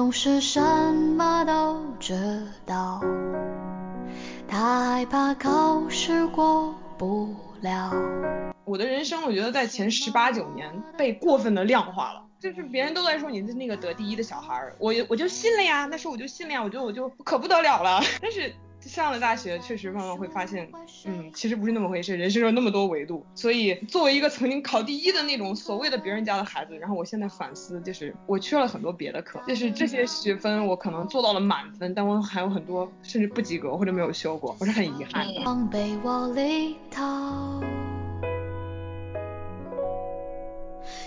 总是什么都知道，他害怕考试过不了。我的人生，我觉得在前十八九年被过分的量化了，就是别人都在说你是那个得第一的小孩，我我就信了呀，那时候我就信了呀，我觉得我就可不得了了，但是。上了大学，确实慢慢会发现，嗯，其实不是那么回事。人生有那么多维度，所以作为一个曾经考第一的那种所谓的别人家的孩子，然后我现在反思，就是我缺了很多别的课，就是这些学分我可能做到了满分，但我还有很多甚至不及格或者没有修过，我是很遗憾的。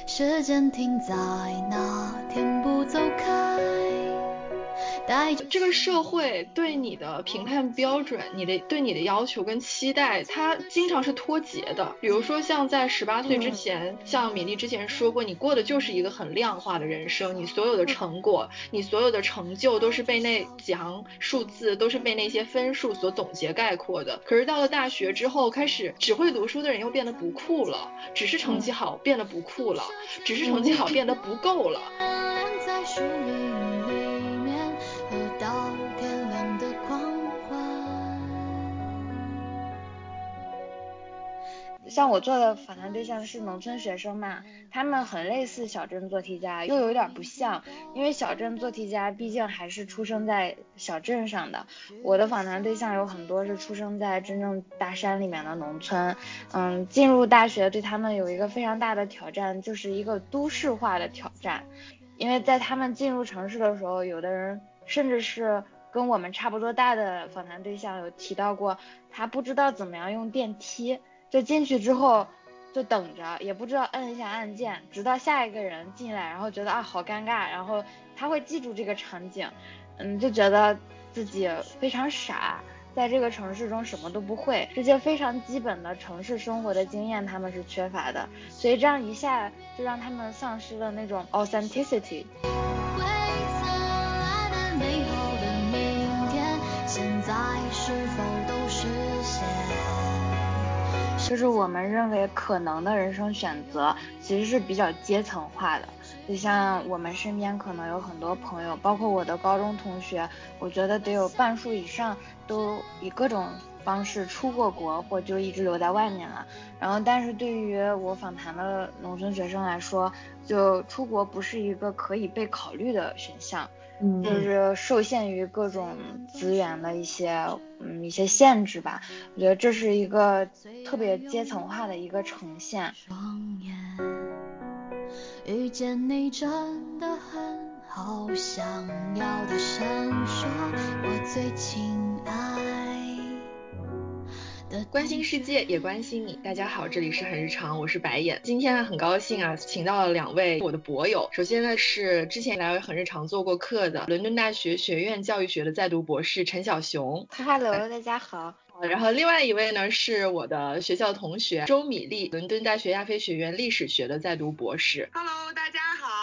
时间停在那天不走开。这个社会对你的评判标准，你的对你的要求跟期待，它经常是脱节的。比如说像在十八岁之前，像米粒之前说过，你过的就是一个很量化的人生，你所有的成果，你所有的成就都是被那几行数字，都是被那些分数所总结概括的。可是到了大学之后，开始只会读书的人又变得不酷了，只是成绩好变得不酷了，只是成绩好变得不够了。像我做的访谈对象是农村学生嘛，他们很类似小镇做题家，又有点不像，因为小镇做题家毕竟还是出生在小镇上的，我的访谈对象有很多是出生在真正大山里面的农村，嗯，进入大学对他们有一个非常大的挑战，就是一个都市化的挑战，因为在他们进入城市的时候，有的人甚至是跟我们差不多大的访谈对象有提到过，他不知道怎么样用电梯。就进去之后，就等着，也不知道摁一下按键，直到下一个人进来，然后觉得啊好尴尬，然后他会记住这个场景，嗯，就觉得自己非常傻，在这个城市中什么都不会，这些非常基本的城市生活的经验他们是缺乏的，所以这样一下就让他们丧失了那种 authenticity。就是我们认为可能的人生选择，其实是比较阶层化的。就像我们身边可能有很多朋友，包括我的高中同学，我觉得得有半数以上都以各种方式出过国，或就一直留在外面了。然后，但是对于我访谈的农村学生来说，就出国不是一个可以被考虑的选项。就是受限于各种资源的一些嗯一些限制吧，我觉得这是一个特别阶层化的一个呈现。遇见你真的很好，想要大声说，我最亲爱。关心世界，也关心你。大家好，这里是很日常，我是白眼。今天很高兴啊，请到了两位我的博友。首先呢是之前来很日常做过客的伦敦大学学院教育学的在读博士陈小熊。Hello，大家好。然后另外一位呢是我的学校同学周米粒，伦敦大学亚非学院历史学的在读博士。Hello，大家好。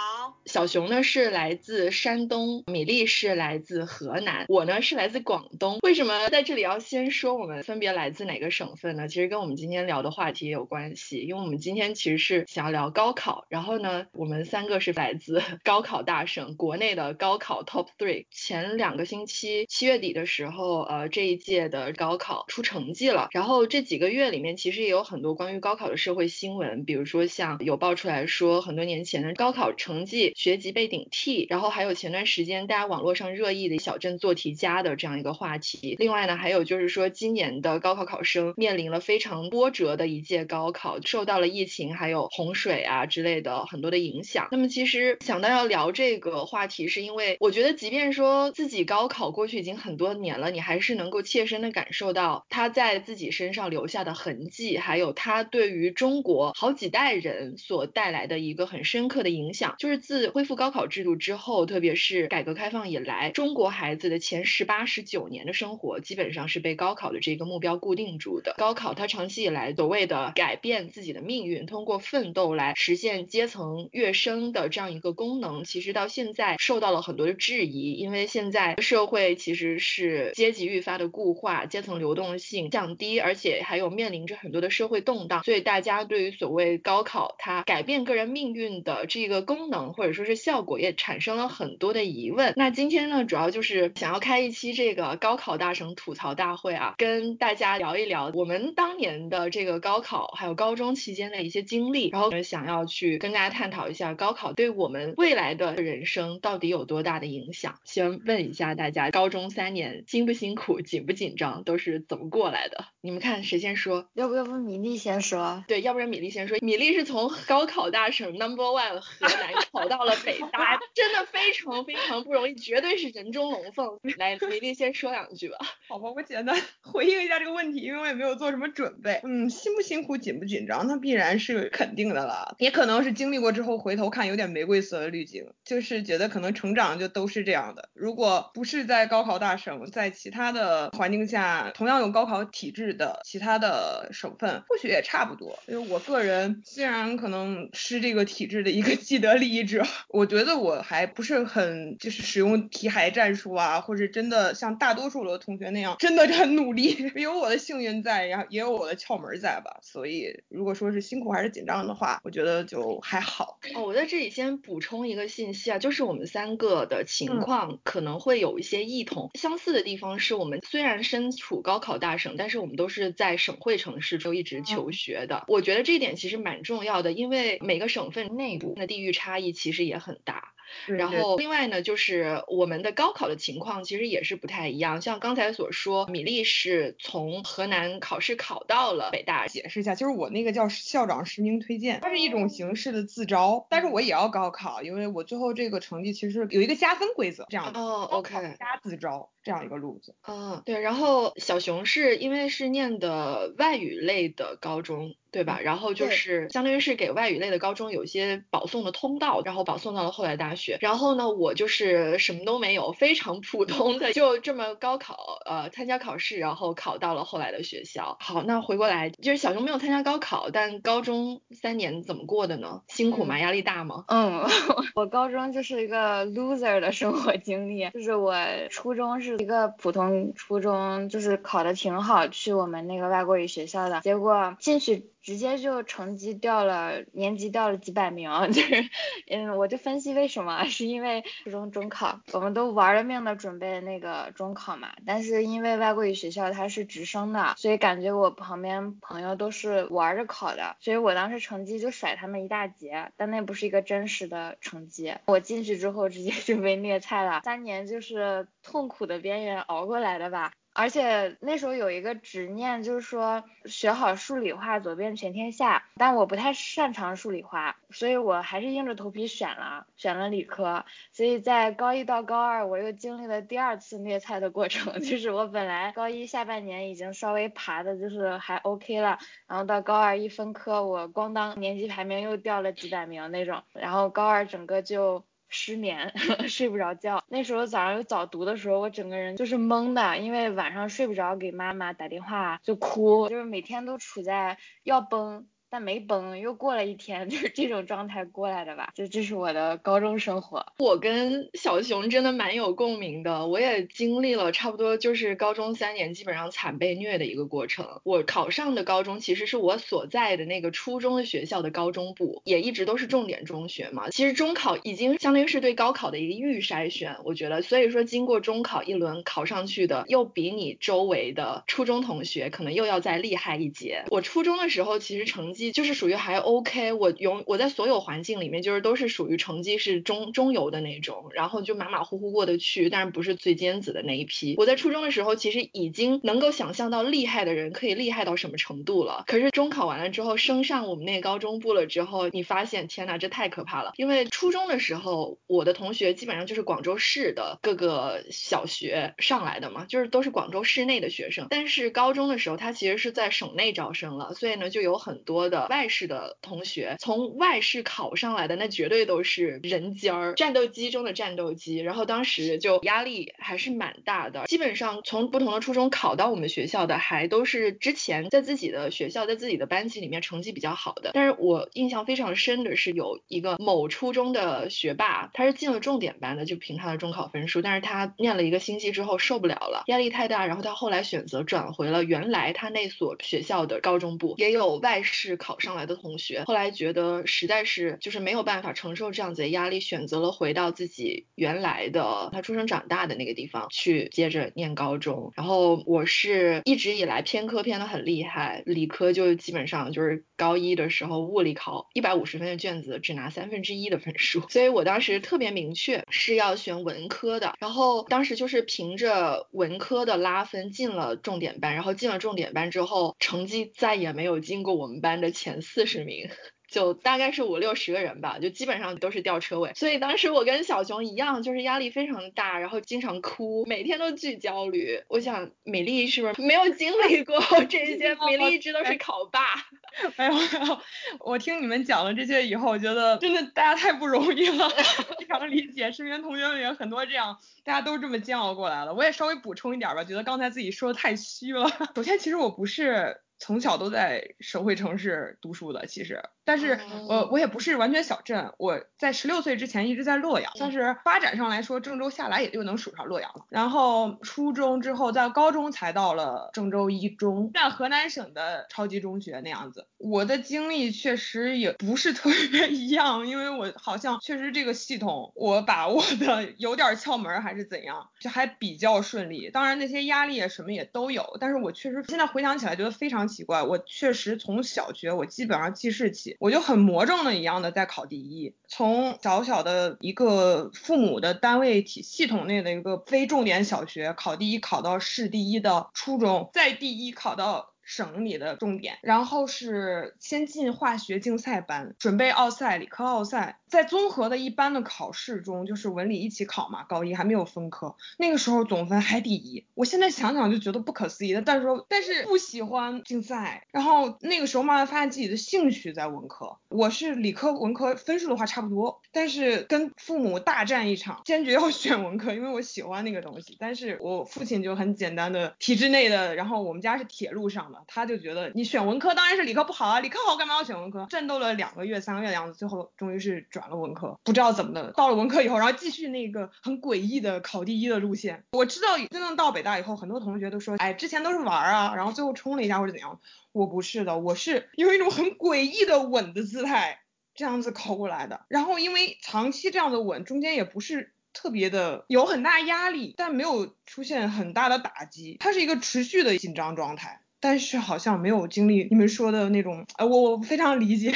小熊呢是来自山东，米粒是来自河南，我呢是来自广东。为什么在这里要先说我们分别来自哪个省份呢？其实跟我们今天聊的话题也有关系，因为我们今天其实是想要聊高考。然后呢，我们三个是来自 高考大省，国内的高考 Top Three。前两个星期七月底的时候，呃，这一届的高考。出成绩了，然后这几个月里面其实也有很多关于高考的社会新闻，比如说像有爆出来说很多年前的高考成绩学籍被顶替，然后还有前段时间大家网络上热议的小镇做题家的这样一个话题。另外呢，还有就是说今年的高考考生面临了非常波折的一届高考，受到了疫情还有洪水啊之类的很多的影响。那么其实想到要聊这个话题，是因为我觉得即便说自己高考过去已经很多年了，你还是能够切身的感受到。他在自己身上留下的痕迹，还有他对于中国好几代人所带来的一个很深刻的影响，就是自恢复高考制度之后，特别是改革开放以来，中国孩子的前十八、十九年的生活，基本上是被高考的这个目标固定住的。高考它长期以来所谓的改变自己的命运，通过奋斗来实现阶层跃升的这样一个功能，其实到现在受到了很多的质疑，因为现在社会其实是阶级愈发的固化，阶层流动。性降低，而且还有面临着很多的社会动荡，所以大家对于所谓高考它改变个人命运的这个功能，或者者说是效果，也产生了很多的疑问。那今天呢，主要就是想要开一期这个高考大省吐槽大会啊，跟大家聊一聊我们当年的这个高考还有高中期间的一些经历，然后想要去跟大家探讨一下高考对我们未来的人生到底有多大的影响。先问一下大家，高中三年辛不辛苦，紧不紧张，都是怎么过来的？你们看谁先说？要不要不米粒先说？对，要不然米粒先说。米粒是从高考大省 Number One 河南考到到了北大，真的非常非常不容易，绝对是人中龙凤。来，米粒先说两句吧。好吧，我简单 回应一下这个问题，因为我也没有做什么准备。嗯，辛不辛苦，紧不紧张，那必然是肯定的了。也可能是经历过之后回头看有点玫瑰色的滤镜，就是觉得可能成长就都是这样的。如果不是在高考大省，在其他的环境下，同样有高考体制的其他的省份，或许也差不多。因为我个人虽然可能是这个体制的一个既得利益者，我觉得我还不是很就是使用题海战术啊，或者真的像大多数的同学那样，真的很努力，有我的幸运在，然后也有我的窍门在吧。所以如果说是辛苦还是紧张的话，我觉得就还好。哦，我在这里先补充一个信息啊，就是我们三个的情况可能会有一些异同，相似的地方是我们虽然身处高考大省，但是我们都是在省会城市就一直求学的。我觉得这一点其实蛮重要的，因为每个省份内部的地域差异其实也很大。然后另外呢，就是我们的高考的情况其实也是不太一样。像刚才所说，米粒是从河南考试考到了北大。解释一下，就是我那个叫校长实名推荐，它是一种形式的自招，但是我也要高考，因为我最后这个成绩其实有一个加分规则，这样的。哦，OK。加自招这样一个路子。嗯，对。然后小熊是因为是念的外语类的高中。对吧？然后就是相当于是给外语类的高中有一些保送的通道，然后保送到了后来大学。然后呢，我就是什么都没有，非常普通的，就这么高考，呃，参加考试，然后考到了后来的学校。好，那回过来，就是小熊没有参加高考，但高中三年怎么过的呢？辛苦吗？压力大吗？嗯，我高中就是一个 loser 的生活经历，就是我初中是一个普通初中，就是考的挺好，去我们那个外国语学校的，结果进去。直接就成绩掉了，年级掉了几百名，就是，嗯，我就分析为什么，是因为初中中考，我们都玩了命的准备那个中考嘛，但是因为外国语学校它是直升的，所以感觉我旁边朋友都是玩着考的，所以我当时成绩就甩他们一大截，但那不是一个真实的成绩，我进去之后直接就被虐菜了，三年就是痛苦的边缘熬过来的吧。而且那时候有一个执念，就是说学好数理化，走遍全天下。但我不太擅长数理化，所以我还是硬着头皮选了，选了理科。所以在高一到高二，我又经历了第二次虐菜的过程，就是我本来高一下半年已经稍微爬的，就是还 OK 了，然后到高二一分科，我咣当年级排名又掉了几百名那种，然后高二整个就。失眠，睡不着觉。那时候早上有早读的时候，我整个人就是懵的，因为晚上睡不着，给妈妈打电话就哭，就是每天都处在要崩。但没崩，又过了一天，就是这种状态过来的吧。就这是我的高中生活。我跟小熊真的蛮有共鸣的，我也经历了差不多就是高中三年基本上惨被虐的一个过程。我考上的高中其实是我所在的那个初中的学校的高中部，也一直都是重点中学嘛。其实中考已经相当于是对高考的一个预筛选，我觉得。所以说经过中考一轮考上去的，又比你周围的初中同学可能又要再厉害一截。我初中的时候其实成绩。就是属于还 OK，我永我在所有环境里面就是都是属于成绩是中中游的那种，然后就马马虎虎过得去，但是不是最尖子的那一批。我在初中的时候其实已经能够想象到厉害的人可以厉害到什么程度了。可是中考完了之后升上我们那高中部了之后，你发现天呐，这太可怕了。因为初中的时候我的同学基本上就是广州市的各个小学上来的嘛，就是都是广州市内的学生。但是高中的时候他其实是在省内招生了，所以呢就有很多。的外市的同学从外市考上来的，那绝对都是人尖儿，战斗机中的战斗机。然后当时就压力还是蛮大的。基本上从不同的初中考到我们学校的，还都是之前在自己的学校、在自己的班级里面成绩比较好的。但是我印象非常深的是，有一个某初中的学霸，他是进了重点班的，就凭他的中考分数。但是他念了一个星期之后受不了了，压力太大，然后他后来选择转回了原来他那所学校的高中部，也有外市。考上来的同学，后来觉得实在是就是没有办法承受这样子的压力，选择了回到自己原来的他出生长大的那个地方去接着念高中。然后我是一直以来偏科偏的很厉害，理科就基本上就是高一的时候物理考一百五十分的卷子只拿三分之一的分数，所以我当时特别明确是要选文科的。然后当时就是凭着文科的拉分进了重点班，然后进了重点班之后，成绩再也没有进过我们班的前四十名。就大概是五六十个人吧，就基本上都是吊车尾，所以当时我跟小熊一样，就是压力非常大，然后经常哭，每天都巨焦虑。我想美丽是不是没有经历过 这些？美丽一直都是考霸。没有没有，我听你们讲了这些以后，我觉得真的大家太不容易了，非常理解。身边同学们也很多这样，大家都这么煎熬过来了。我也稍微补充一点吧，觉得刚才自己说的太虚了。首先，其实我不是从小都在省会城市读书的，其实。但是，呃，我也不是完全小镇，我在十六岁之前一直在洛阳，但是发展上来说，郑州下来也就能数上洛阳了。然后初中之后，在高中才到了郑州一中，在河南省的超级中学那样子。我的经历确实也不是特别一样，因为我好像确实这个系统我把握的 有点窍门还是怎样，就还比较顺利。当然那些压力啊什么也都有，但是我确实现在回想起来觉得非常奇怪，我确实从小学我基本上记事起。我就很魔怔的一样的在考第一，从小小的一个父母的单位体系统内的一个非重点小学考第一，考到市第一的初中，再第一考到。省里的重点，然后是先进化学竞赛班，准备奥赛、理科奥赛，在综合的一般的考试中，就是文理一起考嘛，高一还没有分科，那个时候总分还第一，我现在想想就觉得不可思议的，但是说但是不喜欢竞赛，然后那个时候慢慢发现自己的兴趣在文科，我是理科文科分数的话差不多，但是跟父母大战一场，坚决要选文科，因为我喜欢那个东西，但是我父亲就很简单的体制内的，然后我们家是铁路上的。他就觉得你选文科当然是理科不好啊，理科好干嘛要选文科？战斗了两个月、三个月的样子，最后终于是转了文科。不知道怎么的，到了文科以后，然后继续那个很诡异的考第一的路线。我知道真正到北大以后，很多同学都说，哎，之前都是玩啊，然后最后冲了一下或者怎样。我不是的，我是用一种很诡异的稳的姿态这样子考过来的。然后因为长期这样的稳，中间也不是。特别的有很大压力，但没有出现很大的打击，它是一个持续的紧张状态，但是好像没有经历你们说的那种，呃，我我非常理解，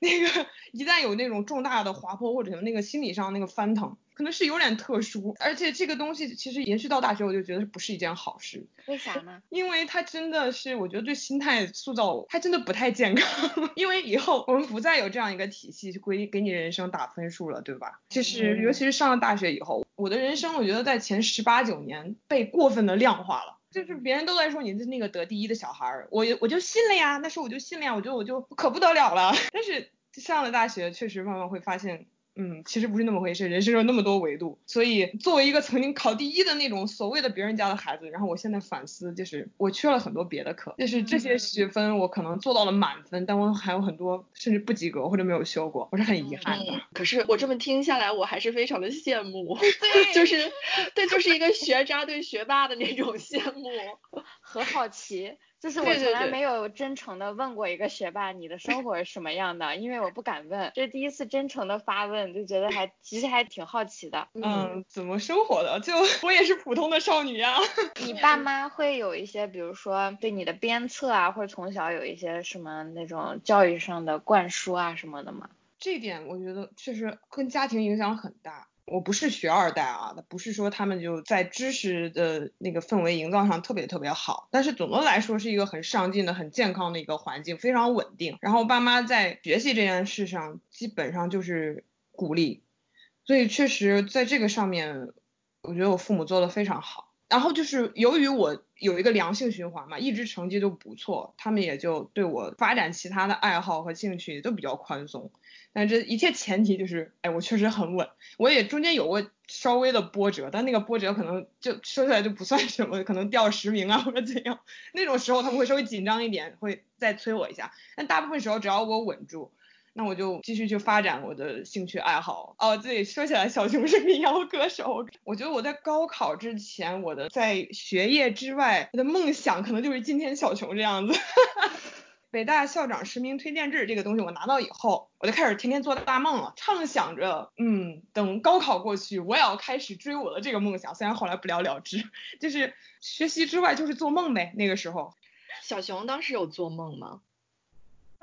那个一旦有那种重大的滑坡或者什么那个心理上那个翻腾。可能是有点特殊，而且这个东西其实延续到大学，我就觉得不是一件好事。为啥呢？因为它真的是，我觉得对心态塑造，它真的不太健康。因为以后我们不再有这样一个体系去给给你人生打分数了，对吧？就是尤其是上了大学以后，我的人生我觉得在前十八九年被过分的量化了。就是别人都在说你是那个得第一的小孩儿，我我就信了呀，那时候我就信了呀，我觉得我就可不得了了。但是上了大学，确实慢慢会发现。嗯，其实不是那么回事，人生有那么多维度，所以作为一个曾经考第一的那种所谓的别人家的孩子，然后我现在反思，就是我缺了很多别的课，就是这些学分我可能做到了满分，但我还有很多甚至不及格或者没有修过，我是很遗憾的。可是我这么听下来，我还是非常的羡慕，对，就是对，就是一个学渣对学霸的那种羡慕和好奇。就是我从来没有真诚的问过一个学霸你的生活是什么样的，因为我不敢问，这是第一次真诚的发问，就觉得还其实还挺好奇的。嗯，怎么生活的？就我也是普通的少女呀。你爸妈会有一些，比如说对你的鞭策啊，或者从小有一些什么那种教育上的灌输啊什么的吗？这点我觉得确实跟家庭影响很大。我不是学二代啊，不是说他们就在知识的那个氛围营造上特别特别好，但是总的来说是一个很上进的、很健康的一个环境，非常稳定。然后爸妈在学习这件事上基本上就是鼓励，所以确实在这个上面，我觉得我父母做的非常好。然后就是由于我有一个良性循环嘛，一直成绩都不错，他们也就对我发展其他的爱好和兴趣都比较宽松。但这一切前提就是，哎，我确实很稳。我也中间有过稍微的波折，但那个波折可能就说出来就不算什么，可能掉十名啊或者怎样。那种时候他们会稍微紧张一点，会再催我一下。但大部分时候只要我稳住，那我就继续去发展我的兴趣爱好。哦，对，说起来，小熊是民谣歌手。我觉得我在高考之前，我的在学业之外我的梦想可能就是今天小熊这样子。北大校长实名推荐制这个东西我拿到以后，我就开始天天做大梦了，畅想着，嗯，等高考过去，我也要开始追我的这个梦想。虽然后来不了了之，就是学习之外就是做梦呗。那个时候，小熊当时有做梦吗？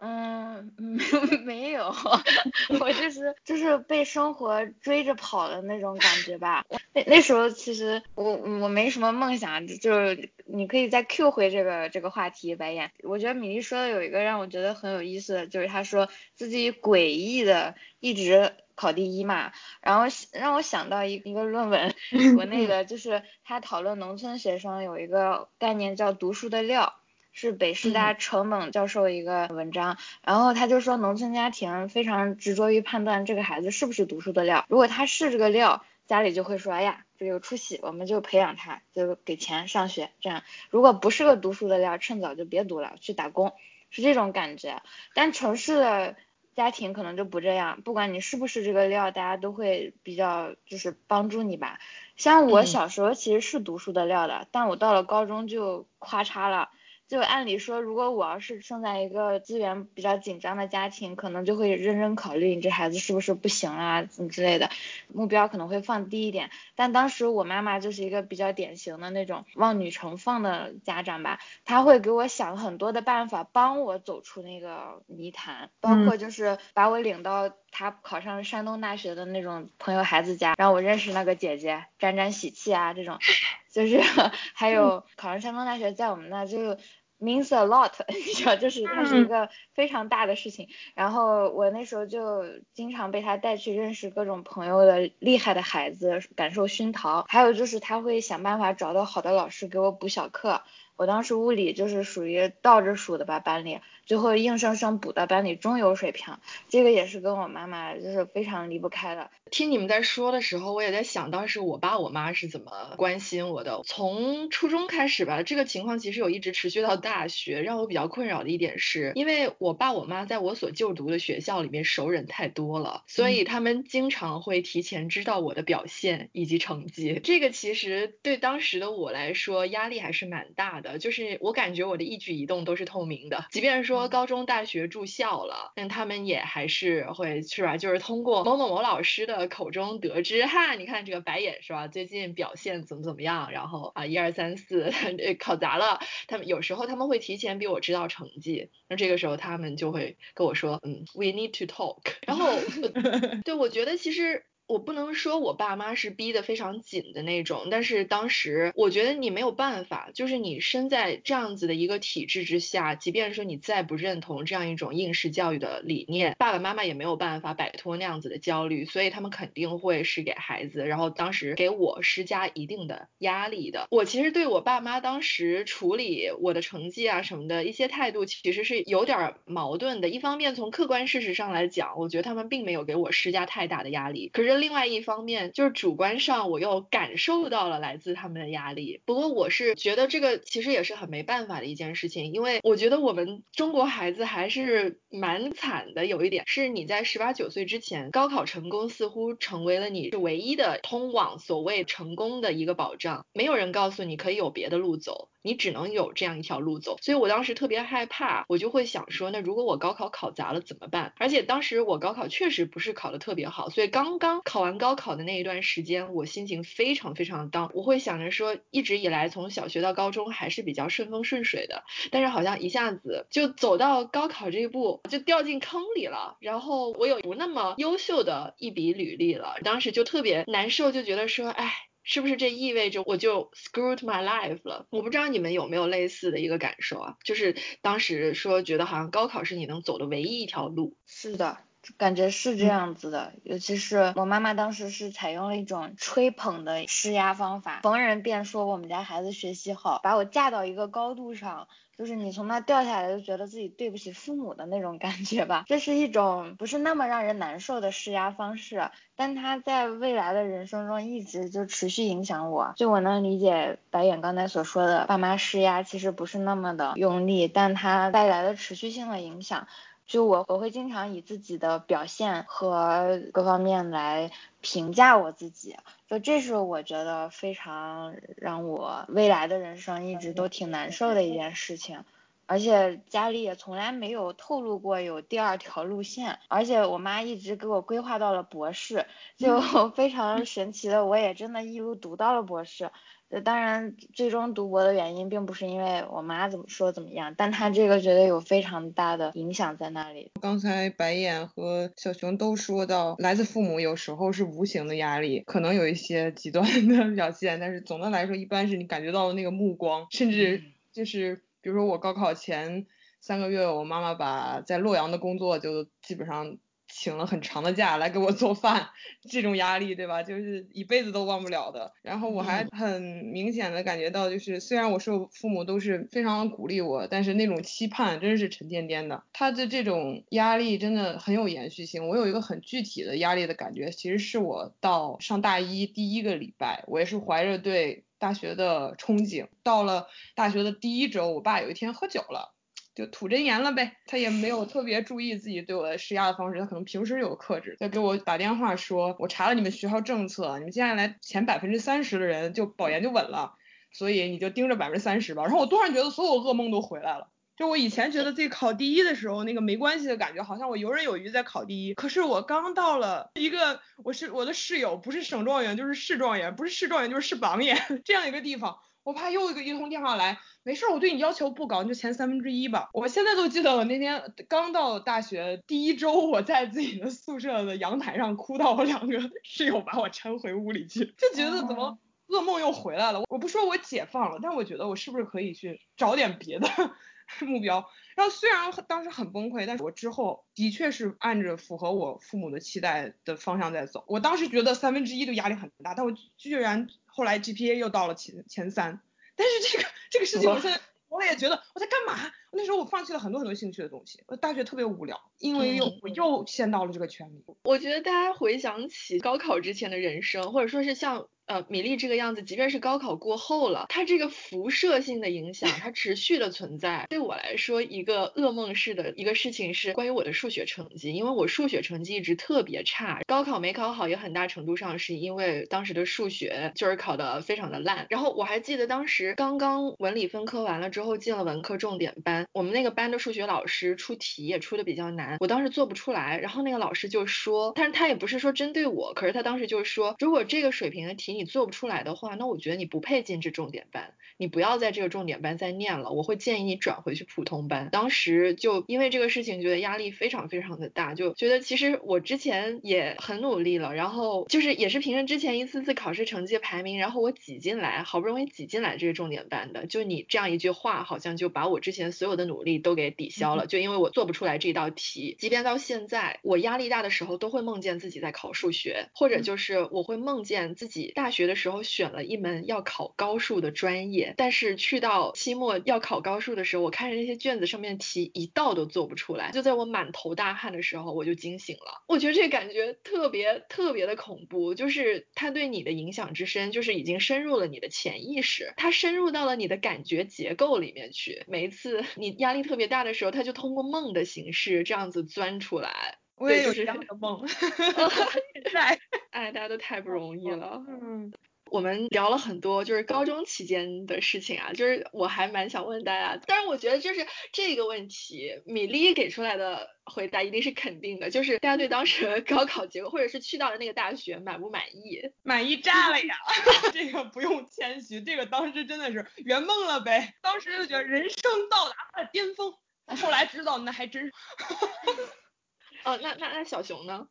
嗯，没 没有，我就是就是被生活追着跑的那种感觉吧。那那时候其实我我没什么梦想，就是你可以再 Q 回这个这个话题，白眼。我觉得米粒说的有一个让我觉得很有意思的，就是他说自己诡异的一直考第一嘛，然后让我想到一一个论文，国内的，就是他讨论农村学生有一个概念叫读书的料。是北师大程猛教授一个文章，然后他就说农村家庭非常执着于判断这个孩子是不是读书的料，如果他是这个料，家里就会说，哎呀，这有出息，我们就培养他，就给钱上学，这样；如果不是个读书的料，趁早就别读了，去打工，是这种感觉。但城市的家庭可能就不这样，不管你是不是这个料，大家都会比较就是帮助你吧。像我小时候其实是读书的料的，但我到了高中就咔嚓了。就按理说，如果我要是生在一个资源比较紧张的家庭，可能就会认真考虑你这孩子是不是不行啊，怎么之类的，目标可能会放低一点。但当时我妈妈就是一个比较典型的那种望女成凤的家长吧，她会给我想很多的办法，帮我走出那个泥潭，包括就是把我领到她考上山东大学的那种朋友孩子家，让我认识那个姐姐，沾沾喜气啊这种，就是 还有考上山东大学，在我们那就。Means a lot，你知道，就是它是一个非常大的事情。然后我那时候就经常被他带去认识各种朋友的厉害的孩子，感受熏陶。还有就是他会想办法找到好的老师给我补小课。我当时物理就是属于倒着数的吧，班里。最后硬生生补到班里中游水平，这个也是跟我妈妈就是非常离不开的。听你们在说的时候，我也在想当时我爸我妈是怎么关心我的。从初中开始吧，这个情况其实有一直持续到大学。让我比较困扰的一点是，因为我爸我妈在我所就读的学校里面熟人太多了，所以他们经常会提前知道我的表现以及成绩。这个其实对当时的我来说压力还是蛮大的，就是我感觉我的一举一动都是透明的，即便说。高中、大学住校了，但他们也还是会是吧？就是通过某某某老师的口中得知，哈，你看这个白眼是吧？最近表现怎么怎么样？然后啊，一二三四 考砸了。他们有时候他们会提前比我知道成绩，那这个时候他们就会跟我说，嗯，we need to talk。然后，对我觉得其实。我不能说我爸妈是逼得非常紧的那种，但是当时我觉得你没有办法，就是你身在这样子的一个体制之下，即便说你再不认同这样一种应试教育的理念，爸爸妈妈也没有办法摆脱那样子的焦虑，所以他们肯定会是给孩子，然后当时给我施加一定的压力的。我其实对我爸妈当时处理我的成绩啊什么的一些态度，其实是有点矛盾的。一方面从客观事实上来讲，我觉得他们并没有给我施加太大的压力，可是。另外一方面，就是主观上我又感受到了来自他们的压力。不过我是觉得这个其实也是很没办法的一件事情，因为我觉得我们中国孩子还是蛮惨的。有一点是你在十八九岁之前高考成功，似乎成为了你是唯一的通往所谓成功的一个保障，没有人告诉你可以有别的路走。你只能有这样一条路走，所以我当时特别害怕，我就会想说，那如果我高考考砸了怎么办？而且当时我高考确实不是考得特别好，所以刚刚考完高考的那一段时间，我心情非常非常 down，我会想着说，一直以来从小学到高中还是比较顺风顺水的，但是好像一下子就走到高考这一步，就掉进坑里了。然后我有不那么优秀的一笔履历了，当时就特别难受，就觉得说，哎。是不是这意味着我就 screwed my life 了？我不知道你们有没有类似的一个感受啊？就是当时说觉得好像高考是你能走的唯一一条路。是的，感觉是这样子的。尤其是我妈妈当时是采用了一种吹捧的施压方法，逢人便说我们家孩子学习好，把我架到一个高度上。就是你从那掉下来就觉得自己对不起父母的那种感觉吧，这是一种不是那么让人难受的施压方式，但他在未来的人生中一直就持续影响我。就我能理解白眼刚才所说的，爸妈施压其实不是那么的用力，但它带来的持续性的影响。就我我会经常以自己的表现和各方面来评价我自己，就这是我觉得非常让我未来的人生一直都挺难受的一件事情。而且家里也从来没有透露过有第二条路线，而且我妈一直给我规划到了博士，就 非常神奇的，我也真的一路读到了博士。当然，最终读博的原因并不是因为我妈怎么说怎么样，但她这个绝对有非常大的影响在那里。刚才白眼和小熊都说到，来自父母有时候是无形的压力，可能有一些极端的 表现，但是总的来说，一般是你感觉到那个目光，甚至就是比如说我高考前三个月，我妈妈把在洛阳的工作就基本上。请了很长的假来给我做饭，这种压力对吧？就是一辈子都忘不了的。然后我还很明显的感觉到，就是虽然我受父母都是非常鼓励我，但是那种期盼真是沉甸甸的。他的这种压力真的很有延续性。我有一个很具体的压力的感觉，其实是我到上大一第一个礼拜，我也是怀着对大学的憧憬，到了大学的第一周，我爸有一天喝酒了。就吐真言了呗，他也没有特别注意自己对我的施压的方式，他可能平时有克制。他给我打电话说，我查了你们学校政策，你们接下来前百分之三十的人就保研就稳了，所以你就盯着百分之三十吧。然后我突然觉得所有噩梦都回来了，就我以前觉得自己考第一的时候那个没关系的感觉，好像我游刃有余在考第一。可是我刚到了一个我是我的室友不是省状元就是市状元，不是市状元就是市榜眼 这样一个地方。我怕又一个一通电话来，没事，我对你要求不高，你就前三分之一吧。我现在都记得我那天刚到大学第一周，我在自己的宿舍的阳台上哭到我两个室友把我搀回屋里去，就觉得怎么噩梦又回来了。我不说我解放了，但我觉得我是不是可以去找点别的 目标？然后虽然当时很崩溃，但是我之后的确是按着符合我父母的期待的方向在走。我当时觉得三分之一的压力很大，但我居然。后来 GPA 又到了前前三，但是这个这个事情我现在我也觉得我在干嘛？那时候我放弃了很多很多兴趣的东西，我大学特别无聊，因为又我又陷到了这个圈里。我觉得大家回想起高考之前的人生，或者说是像。呃，米粒这个样子，即便是高考过后了，它这个辐射性的影响，它持续的存在。对我来说，一个噩梦式的一个事情是关于我的数学成绩，因为我数学成绩一直特别差，高考没考好也很大程度上是因为当时的数学就是考的非常的烂。然后我还记得当时刚刚文理分科完了之后进了文科重点班，我们那个班的数学老师出题也出的比较难，我当时做不出来，然后那个老师就说，但是他也不是说针对我，可是他当时就说，如果这个水平的题你。你做不出来的话，那我觉得你不配进这重点班，你不要在这个重点班再念了。我会建议你转回去普通班。当时就因为这个事情，觉得压力非常非常的大，就觉得其实我之前也很努力了，然后就是也是凭着之前一次次考试成绩排名，然后我挤进来，好不容易挤进来这个重点班的。就你这样一句话，好像就把我之前所有的努力都给抵消了。就因为我做不出来这道题，即便到现在，我压力大的时候都会梦见自己在考数学，或者就是我会梦见自己大。学的时候选了一门要考高数的专业，但是去到期末要考高数的时候，我看着那些卷子上面题一道都做不出来。就在我满头大汗的时候，我就惊醒了。我觉得这感觉特别特别的恐怖，就是它对你的影响之深，就是已经深入了你的潜意识，它深入到了你的感觉结构里面去。每一次你压力特别大的时候，它就通过梦的形式这样子钻出来。我也有这样的梦，在，哎，大家都太不容易了。嗯，我们聊了很多，就是高中期间的事情啊，就是我还蛮想问大家，但是我觉得就是这个问题，米粒给出来的回答一定是肯定的，就是大家对当时高考结果或者是去到的那个大学满不满意？满意炸了呀！这个不用谦虚，这个当时真的是圆梦了呗，当时就觉得人生到达了巅峰，后来知道那还真是。哦，那那那小熊呢？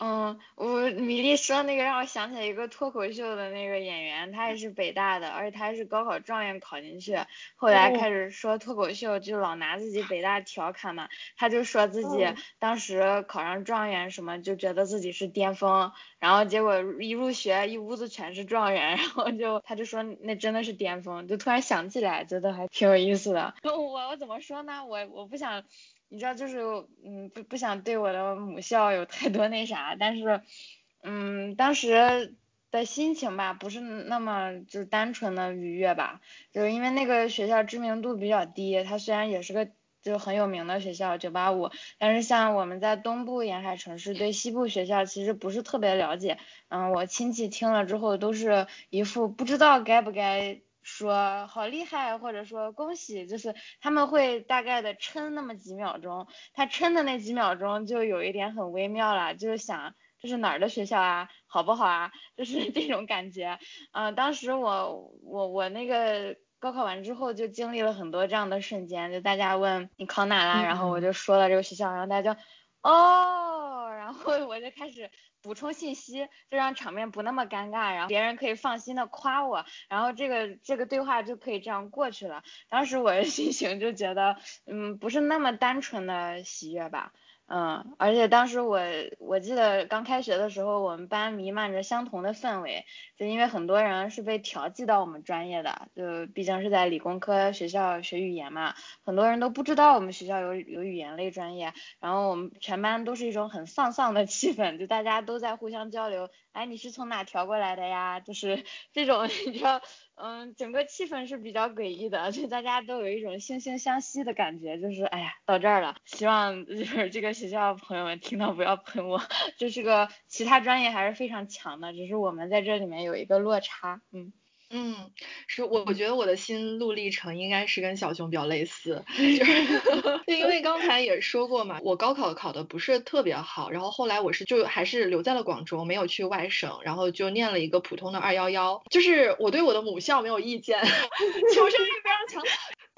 嗯，我米粒说那个让我想起来一个脱口秀的那个演员，他也是北大的，而且他是高考状元考进去，后来开始说脱口秀，就老拿自己北大调侃嘛，他就说自己当时考上状元什么，就觉得自己是巅峰，然后结果一入学一屋子全是状元，然后就他就说那真的是巅峰，就突然想起来，觉得还挺有意思的。我我怎么说呢？我我不想。你知道，就是嗯，不不想对我的母校有太多那啥，但是，嗯，当时的心情吧，不是那么就是单纯的愉悦吧，就是因为那个学校知名度比较低，它虽然也是个就很有名的学校，九八五，但是像我们在东部沿海城市，对西部学校其实不是特别了解，嗯，我亲戚听了之后都是一副不知道该不该。说好厉害，或者说恭喜，就是他们会大概的撑那么几秒钟，他撑的那几秒钟就有一点很微妙了，就是想这是哪儿的学校啊，好不好啊，就是这种感觉。嗯，当时我我我那个高考完之后就经历了很多这样的瞬间，就大家问你考哪啦，然后我就说了这个学校，然后大家就哦，然后我就开始。补充信息，就让场面不那么尴尬，然后别人可以放心的夸我，然后这个这个对话就可以这样过去了。当时我的心情就觉得，嗯，不是那么单纯的喜悦吧。嗯，而且当时我我记得刚开学的时候，我们班弥漫着相同的氛围，就因为很多人是被调剂到我们专业的，就毕竟是在理工科学校学语言嘛，很多人都不知道我们学校有有语言类专业，然后我们全班都是一种很丧丧的气氛，就大家都在互相交流，哎，你是从哪调过来的呀？就是这种，你知道。嗯，整个气氛是比较诡异的，就大家都有一种惺惺相惜的感觉，就是哎呀，到这儿了，希望就是这个学校朋友们听到不要喷我，就是个其他专业还是非常强的，只是我们在这里面有一个落差，嗯。嗯，是我我觉得我的心路历程应该是跟小熊比较类似，就是 因为刚才也说过嘛，我高考考的不是特别好，然后后来我是就还是留在了广州，没有去外省，然后就念了一个普通的二幺幺，就是我对我的母校没有意见，求生欲非常强。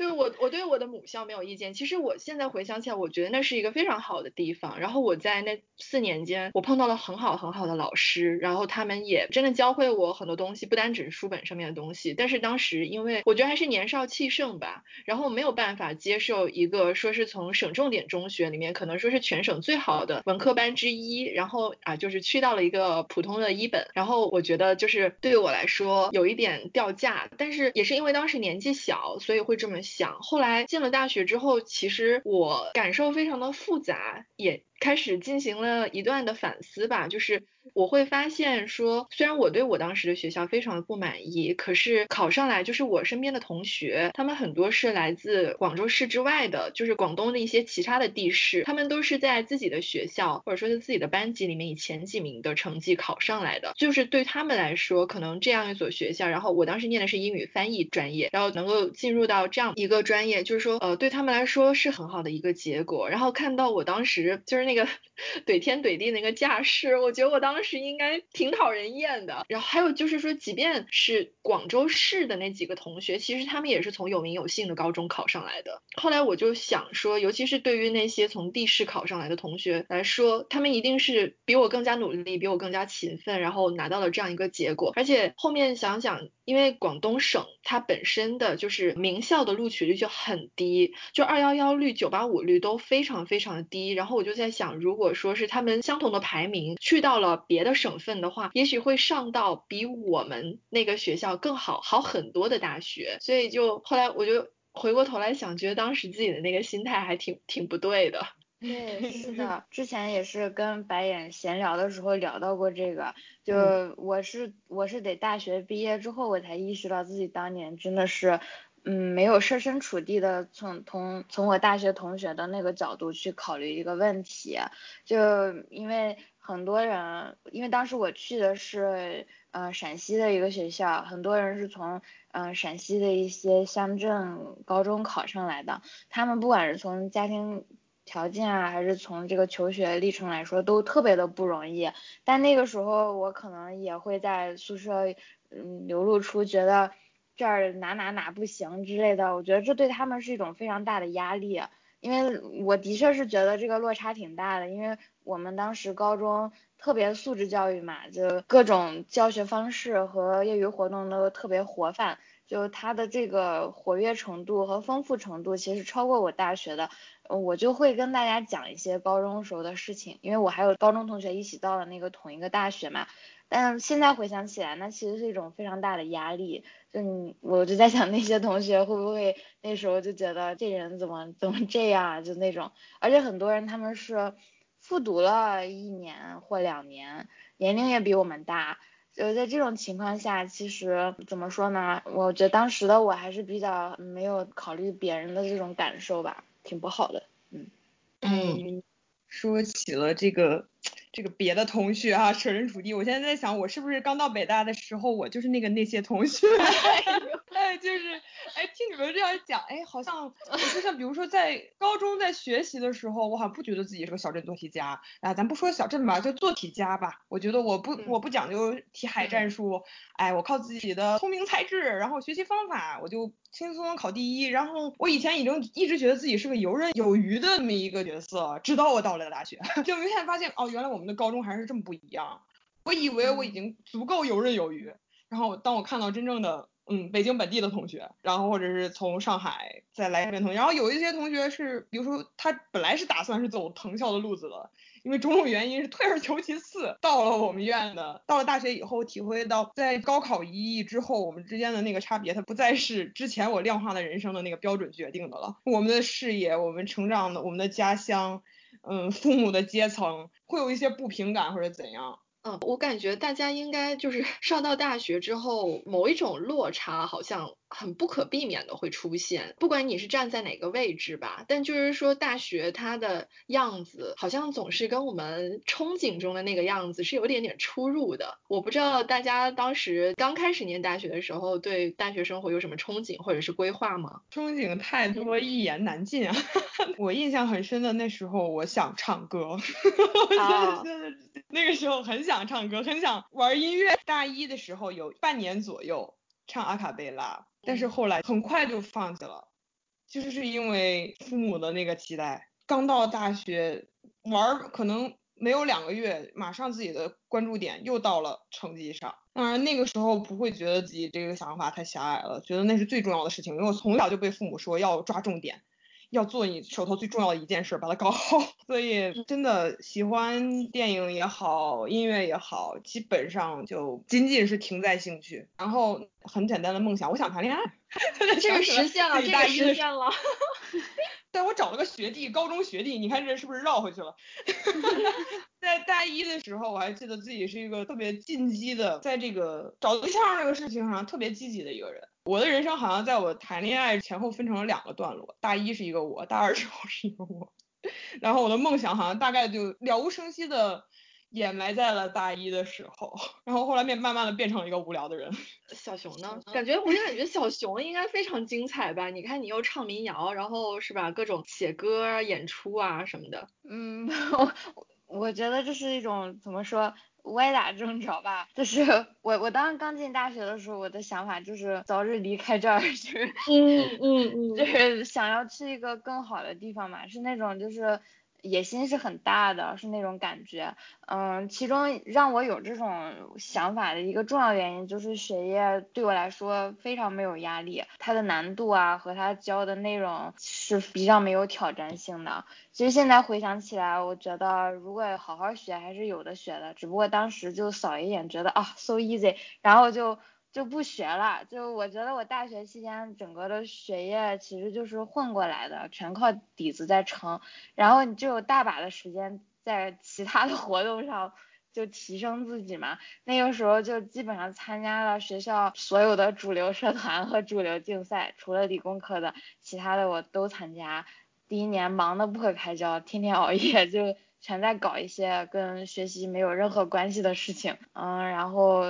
对我，我对我的母校没有意见。其实我现在回想起来，我觉得那是一个非常好的地方。然后我在那四年间，我碰到了很好很好的老师，然后他们也真的教会我很多东西，不单只是书本上面的东西。但是当时因为我觉得还是年少气盛吧，然后没有办法接受一个说是从省重点中学里面可能说是全省最好的文科班之一，然后啊就是去到了一个普通的一本，然后我觉得就是对于我来说有一点掉价，但是也是因为当时年纪小，所以会这么。想后来进了大学之后，其实我感受非常的复杂，也。开始进行了一段的反思吧，就是我会发现说，虽然我对我当时的学校非常的不满意，可是考上来就是我身边的同学，他们很多是来自广州市之外的，就是广东的一些其他的地市，他们都是在自己的学校或者说是自己的班级里面以前几名的成绩考上来的，就是对他们来说，可能这样一所学校，然后我当时念的是英语翻译专业，然后能够进入到这样一个专业，就是说呃对他们来说是很好的一个结果，然后看到我当时就是。那个怼天怼地那个架势，我觉得我当时应该挺讨人厌的。然后还有就是说，即便是广州市的那几个同学，其实他们也是从有名有姓的高中考上来的。后来我就想说，尤其是对于那些从地市考上来的同学来说，他们一定是比我更加努力，比我更加勤奋，然后拿到了这样一个结果。而且后面想想，因为广东省它本身的就是名校的录取率就很低，就二幺幺率、九八五率都非常非常的低。然后我就在想。想，如果说是他们相同的排名去到了别的省份的话，也许会上到比我们那个学校更好好很多的大学。所以就后来我就回过头来想，觉得当时自己的那个心态还挺挺不对的。对，是的，之前也是跟白眼闲聊的时候聊到过这个。就我是我是得大学毕业之后，我才意识到自己当年真的是。嗯，没有设身处地的从从从我大学同学的那个角度去考虑一个问题，就因为很多人，因为当时我去的是呃陕西的一个学校，很多人是从嗯陕西的一些乡镇高中考上来的，他们不管是从家庭条件啊，还是从这个求学历程来说，都特别的不容易。但那个时候我可能也会在宿舍嗯流露出觉得。这儿哪哪哪不行之类的，我觉得这对他们是一种非常大的压力，因为我的确是觉得这个落差挺大的，因为我们当时高中特别素质教育嘛，就各种教学方式和业余活动都特别活泛，就它的这个活跃程度和丰富程度其实超过我大学的，我就会跟大家讲一些高中时候的事情，因为我还有高中同学一起到了那个同一个大学嘛。但现在回想起来，那其实是一种非常大的压力。就你，我就在想那些同学会不会那时候就觉得这人怎么怎么这样，就那种。而且很多人他们是复读了一年或两年，年龄也比我们大。就在这种情况下，其实怎么说呢？我觉得当时的我还是比较没有考虑别人的这种感受吧，挺不好的。嗯嗯，说起了这个。这个别的同学啊，设身处地，我现在在想，我是不是刚到北大的时候，我就是那个那些同学？哎，就是，哎，听你们这样讲，哎，好像就像比如说在高中在学习的时候，我好像不觉得自己是个小镇做题家，啊，咱不说小镇吧，就做题家吧。我觉得我不我不讲究题海战术，哎，我靠自己的聪明才智，然后学习方法，我就轻松考第一。然后我以前已经一直觉得自己是个游刃有余的那么一个角色，直到我到了大学，就明显发现，哦，原来我们的高中还是这么不一样。我以为我已经足够游刃有余，然后当我看到真正的。嗯，北京本地的同学，然后或者是从上海再来这边同学，然后有一些同学是，比如说他本来是打算是走藤校的路子的，因为种种原因是退而求其次到了我们院的。到了大学以后，体会到在高考一役之后，我们之间的那个差别，它不再是之前我量化的人生的那个标准决定的了。我们的视野，我们成长的，我们的家乡，嗯，父母的阶层，会有一些不平感或者怎样。嗯，我感觉大家应该就是上到大学之后，某一种落差好像。很不可避免的会出现，不管你是站在哪个位置吧，但就是说大学它的样子好像总是跟我们憧憬中的那个样子是有点点出入的。我不知道大家当时刚开始念大学的时候，对大学生活有什么憧憬或者是规划吗？憧憬太多，一言难尽啊。我印象很深的那时候，我想唱歌，那个时候很想唱歌，很想玩音乐。大一的时候有半年左右唱阿卡贝拉。但是后来很快就放弃了，就是是因为父母的那个期待。刚到大学玩可能没有两个月，马上自己的关注点又到了成绩上。当然那个时候不会觉得自己这个想法太狭隘了，觉得那是最重要的事情，因为我从小就被父母说要抓重点。要做你手头最重要的一件事，把它搞好。所以真的喜欢电影也好，音乐也好，基本上就仅仅是停在兴趣。然后很简单的梦想，我想谈恋爱。这个实现了，这个实现了。但我找了个学弟，高中学弟，你看这是不是绕回去了？在大一的时候，我还记得自己是一个特别进击的，在这个找对象这个事情上特别积极的一个人。我的人生好像在我谈恋爱前后分成了两个段落，大一是一个我，大二之后是一个我，然后我的梦想好像大概就了无声息的掩埋在了大一的时候，然后后来变慢慢的变成了一个无聊的人。小熊呢？感觉我就感觉小熊应该非常精彩吧？你看你又唱民谣，然后是吧？各种写歌、演出啊什么的。嗯，我我觉得这是一种怎么说？歪打正着吧，就是我我当时刚进大学的时候，我的想法就是早日离开这儿，就是嗯嗯嗯，就是想要去一个更好的地方嘛，是那种就是。野心是很大的，是那种感觉。嗯，其中让我有这种想法的一个重要原因就是学业对我来说非常没有压力，它的难度啊和它教的内容是比较没有挑战性的。其实现在回想起来，我觉得如果好好学还是有的学的，只不过当时就扫一眼觉得啊 so easy，然后就。就不学了，就我觉得我大学期间整个的学业其实就是混过来的，全靠底子在撑，然后你就有大把的时间在其他的活动上就提升自己嘛。那个时候就基本上参加了学校所有的主流社团和主流竞赛，除了理工科的，其他的我都参加。第一年忙得不可开交，天天熬夜，就全在搞一些跟学习没有任何关系的事情，嗯，然后。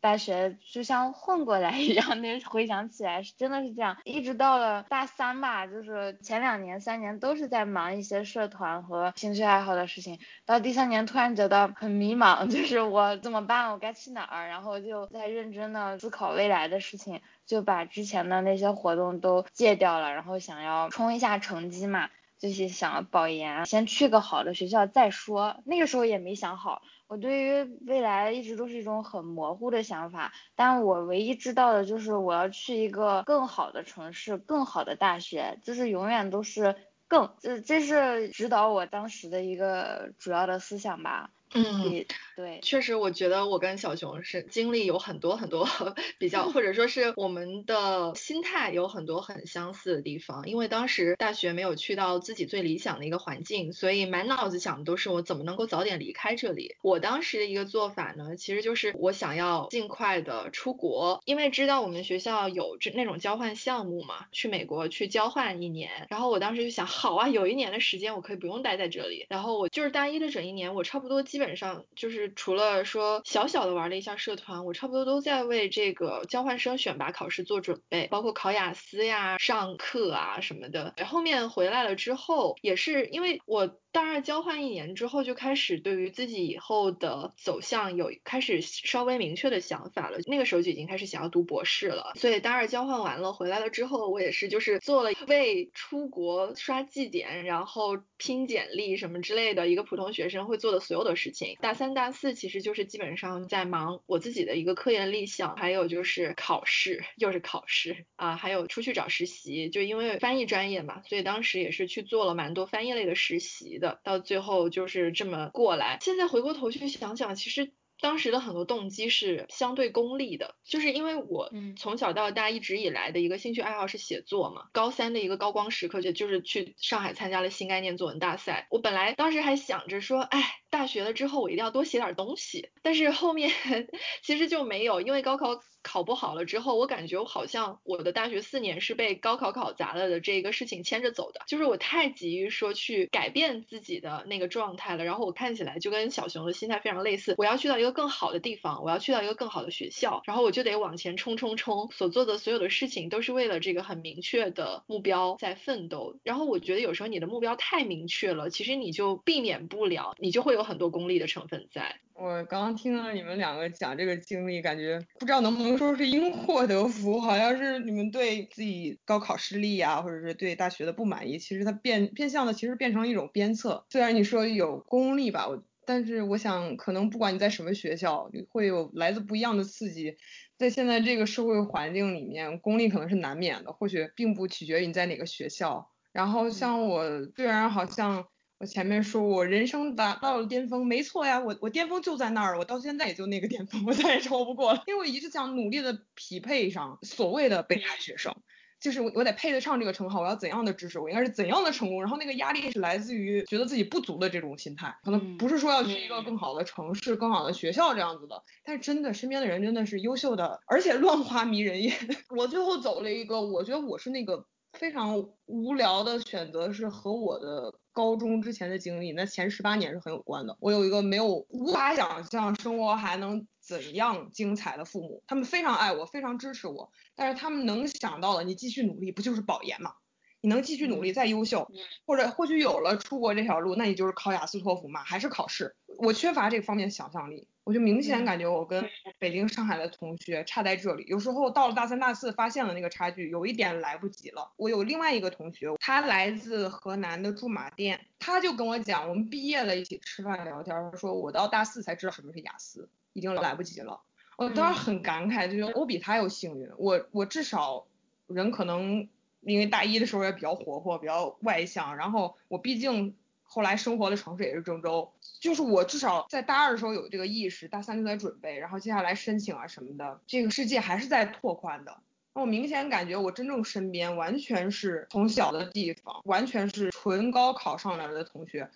大学就像混过来 一样，那回想起来是真的是这样。一直到了大三吧，就是前两年、三年都是在忙一些社团和兴趣爱好的事情。到第三年突然觉得很迷茫，就是我怎么办？我该去哪儿？然后就在认真的思考未来的事情，就把之前的那些活动都戒掉了，然后想要冲一下成绩嘛，就是想保研，先去个好的学校再说。那个时候也没想好。我对于未来一直都是一种很模糊的想法，但我唯一知道的就是我要去一个更好的城市，更好的大学，就是永远都是更，这这是指导我当时的一个主要的思想吧。嗯，对，确实，我觉得我跟小熊是经历有很多很多 比较，或者说是我们的心态有很多很相似的地方。因为当时大学没有去到自己最理想的一个环境，所以满脑子想的都是我怎么能够早点离开这里。我当时的一个做法呢，其实就是我想要尽快的出国，因为知道我们学校有这那种交换项目嘛，去美国去交换一年。然后我当时就想，好啊，有一年的时间我可以不用待在这里。然后我就是大一的整一年，我差不多基。本上就是除了说小小的玩了一下社团，我差不多都在为这个交换生选拔考试做准备，包括考雅思呀、上课啊什么的。后面回来了之后，也是因为我。大二交换一年之后，就开始对于自己以后的走向有开始稍微明确的想法了。那个时候就已经开始想要读博士了。所以大二交换完了回来了之后，我也是就是做了为出国刷绩点，然后拼简历什么之类的一个普通学生会做的所有的事情。大三、大四其实就是基本上在忙我自己的一个科研立项，还有就是考试，又是考试啊，还有出去找实习。就因为翻译专业嘛，所以当时也是去做了蛮多翻译类的实习。的，到最后就是这么过来。现在回过头去想想，其实当时的很多动机是相对功利的，就是因为我从小到大一直以来的一个兴趣爱好是写作嘛。高三的一个高光时刻就就是去上海参加了新概念作文大赛。我本来当时还想着说，哎。大学了之后，我一定要多写点东西。但是后面 其实就没有，因为高考考不好了之后，我感觉我好像我的大学四年是被高考考砸了的这个事情牵着走的。就是我太急于说去改变自己的那个状态了，然后我看起来就跟小熊的心态非常类似。我要去到一个更好的地方，我要去到一个更好的学校，然后我就得往前冲冲冲。所做的所有的事情都是为了这个很明确的目标在奋斗。然后我觉得有时候你的目标太明确了，其实你就避免不了，你就会有。有很多功利的成分在。我刚刚听了你们两个讲这个经历，感觉不知道能不能说是因祸得福，好像是你们对自己高考失利啊，或者是对大学的不满意，其实它变变相的其实变成一种鞭策。虽然你说有功利吧，我但是我想可能不管你在什么学校，你会有来自不一样的刺激。在现在这个社会环境里面，功利可能是难免的，或许并不取决于你在哪个学校。然后像我虽然好像。我前面说我人生达到了巅峰，没错呀，我我巅峰就在那儿，我到现在也就那个巅峰，我再也超不过了，因为我一直想努力的匹配上所谓的北大学生，就是我我得配得上这个称号，我要怎样的知识，我应该是怎样的成功，然后那个压力是来自于觉得自己不足的这种心态，可能不是说要去一个更好的城市、更好的学校这样子的，但是真的身边的人真的是优秀的，而且乱花迷人眼，我最后走了一个，我觉得我是那个。非常无聊的选择是和我的高中之前的经历，那前十八年是很有关的。我有一个没有无法想象生活还能怎样精彩的父母，他们非常爱我，非常支持我，但是他们能想到的，你继续努力不就是保研吗？你能继续努力再优秀，或者或许有了出国这条路，那你就是考雅思托福嘛，还是考试？我缺乏这方面想象力。我就明显感觉我跟北京、上海的同学差在这里。有时候到了大三、大四，发现了那个差距，有一点来不及了。我有另外一个同学，他来自河南的驻马店，他就跟我讲，我们毕业了，一起吃饭聊天，说我到大四才知道什么是雅思，已经来不及了。我当时很感慨，就觉得我比他要幸运，我我至少人可能因为大一的时候也比较活泼，比较外向，然后我毕竟。后来生活的城市也是郑州，就是我至少在大二的时候有这个意识，大三就在准备，然后接下来申请啊什么的，这个世界还是在拓宽的。我明显感觉我真正身边完全是从小的地方，完全是纯高考上来的同学，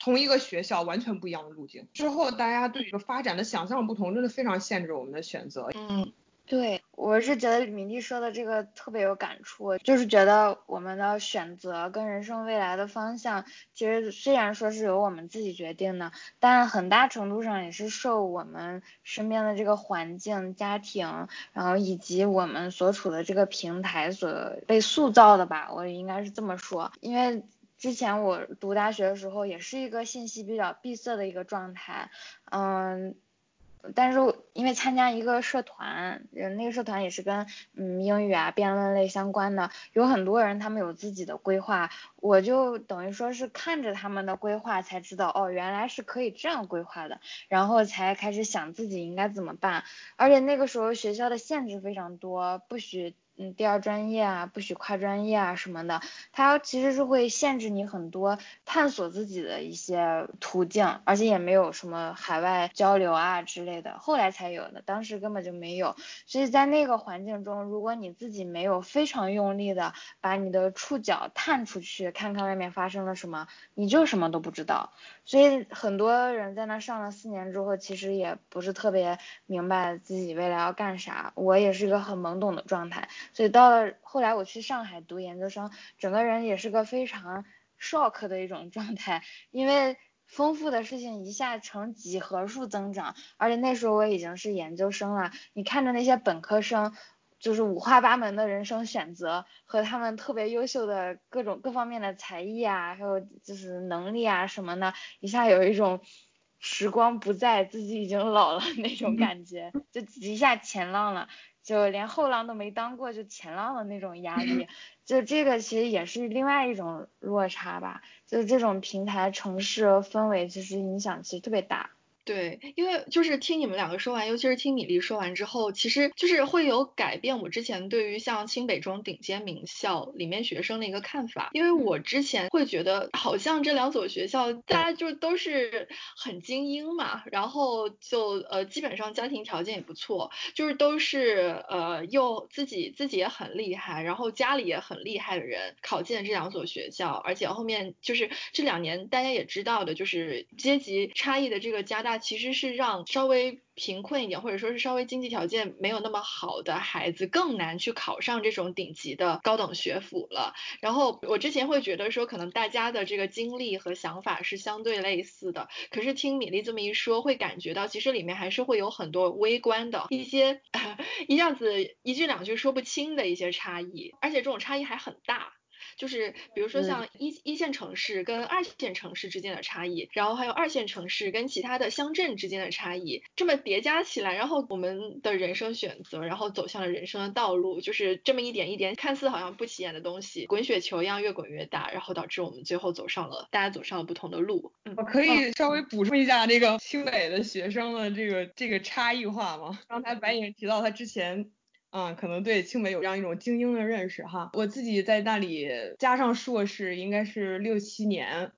同一个学校完全不一样的路径。之后大家对这个发展的想象不同，真的非常限制我们的选择。嗯。对，我是觉得米粒说的这个特别有感触，就是觉得我们的选择跟人生未来的方向，其实虽然说是由我们自己决定的，但很大程度上也是受我们身边的这个环境、家庭，然后以及我们所处的这个平台所被塑造的吧，我应该是这么说。因为之前我读大学的时候，也是一个信息比较闭塞的一个状态，嗯。但是因为参加一个社团，嗯，那个社团也是跟嗯英语啊辩论类相关的，有很多人他们有自己的规划，我就等于说是看着他们的规划才知道，哦，原来是可以这样规划的，然后才开始想自己应该怎么办，而且那个时候学校的限制非常多，不许。嗯，第二专业啊，不许跨专业啊什么的，它其实是会限制你很多探索自己的一些途径，而且也没有什么海外交流啊之类的，后来才有的，当时根本就没有。所以在那个环境中，如果你自己没有非常用力的把你的触角探出去，看看外面发生了什么，你就什么都不知道。所以很多人在那上了四年之后，其实也不是特别明白自己未来要干啥。我也是一个很懵懂的状态。所以到了后来，我去上海读研究生，整个人也是个非常 shock 的一种状态，因为丰富的事情一下呈几何数增长，而且那时候我已经是研究生了，你看着那些本科生，就是五花八门的人生选择和他们特别优秀的各种各方面的才艺啊，还有就是能力啊什么的，一下有一种时光不在，自己已经老了那种感觉，就一下前浪了。就连后浪都没当过，就前浪的那种压力，就这个其实也是另外一种落差吧。就是这种平台城市氛围，其实影响其实特别大。对，因为就是听你们两个说完，尤其是听米粒说完之后，其实就是会有改变我之前对于像清北这种顶尖名校里面学生的一个看法。因为我之前会觉得，好像这两所学校大家就都是很精英嘛，然后就呃基本上家庭条件也不错，就是都是呃又自己自己也很厉害，然后家里也很厉害的人考进了这两所学校，而且后面就是这两年大家也知道的，就是阶级差异的这个加大。其实是让稍微贫困一点，或者说是稍微经济条件没有那么好的孩子更难去考上这种顶级的高等学府了。然后我之前会觉得说，可能大家的这个经历和想法是相对类似的。可是听米粒这么一说，会感觉到其实里面还是会有很多微观的一些 一下子一句两句说不清的一些差异，而且这种差异还很大。就是比如说像一一线城市跟二线城市之间的差异，然后还有二线城市跟其他的乡镇之间的差异，这么叠加起来，然后我们的人生选择，然后走向了人生的道路，就是这么一点一点看似好像不起眼的东西，滚雪球一样越滚越大，然后导致我们最后走上了大家走上了不同的路。我可以稍微补充一下这个清北的学生的这个这个差异化吗？刚才白颖提到他之前。嗯，可能对清北有这样一种精英的认识哈。我自己在那里加上硕士，应该是六七年。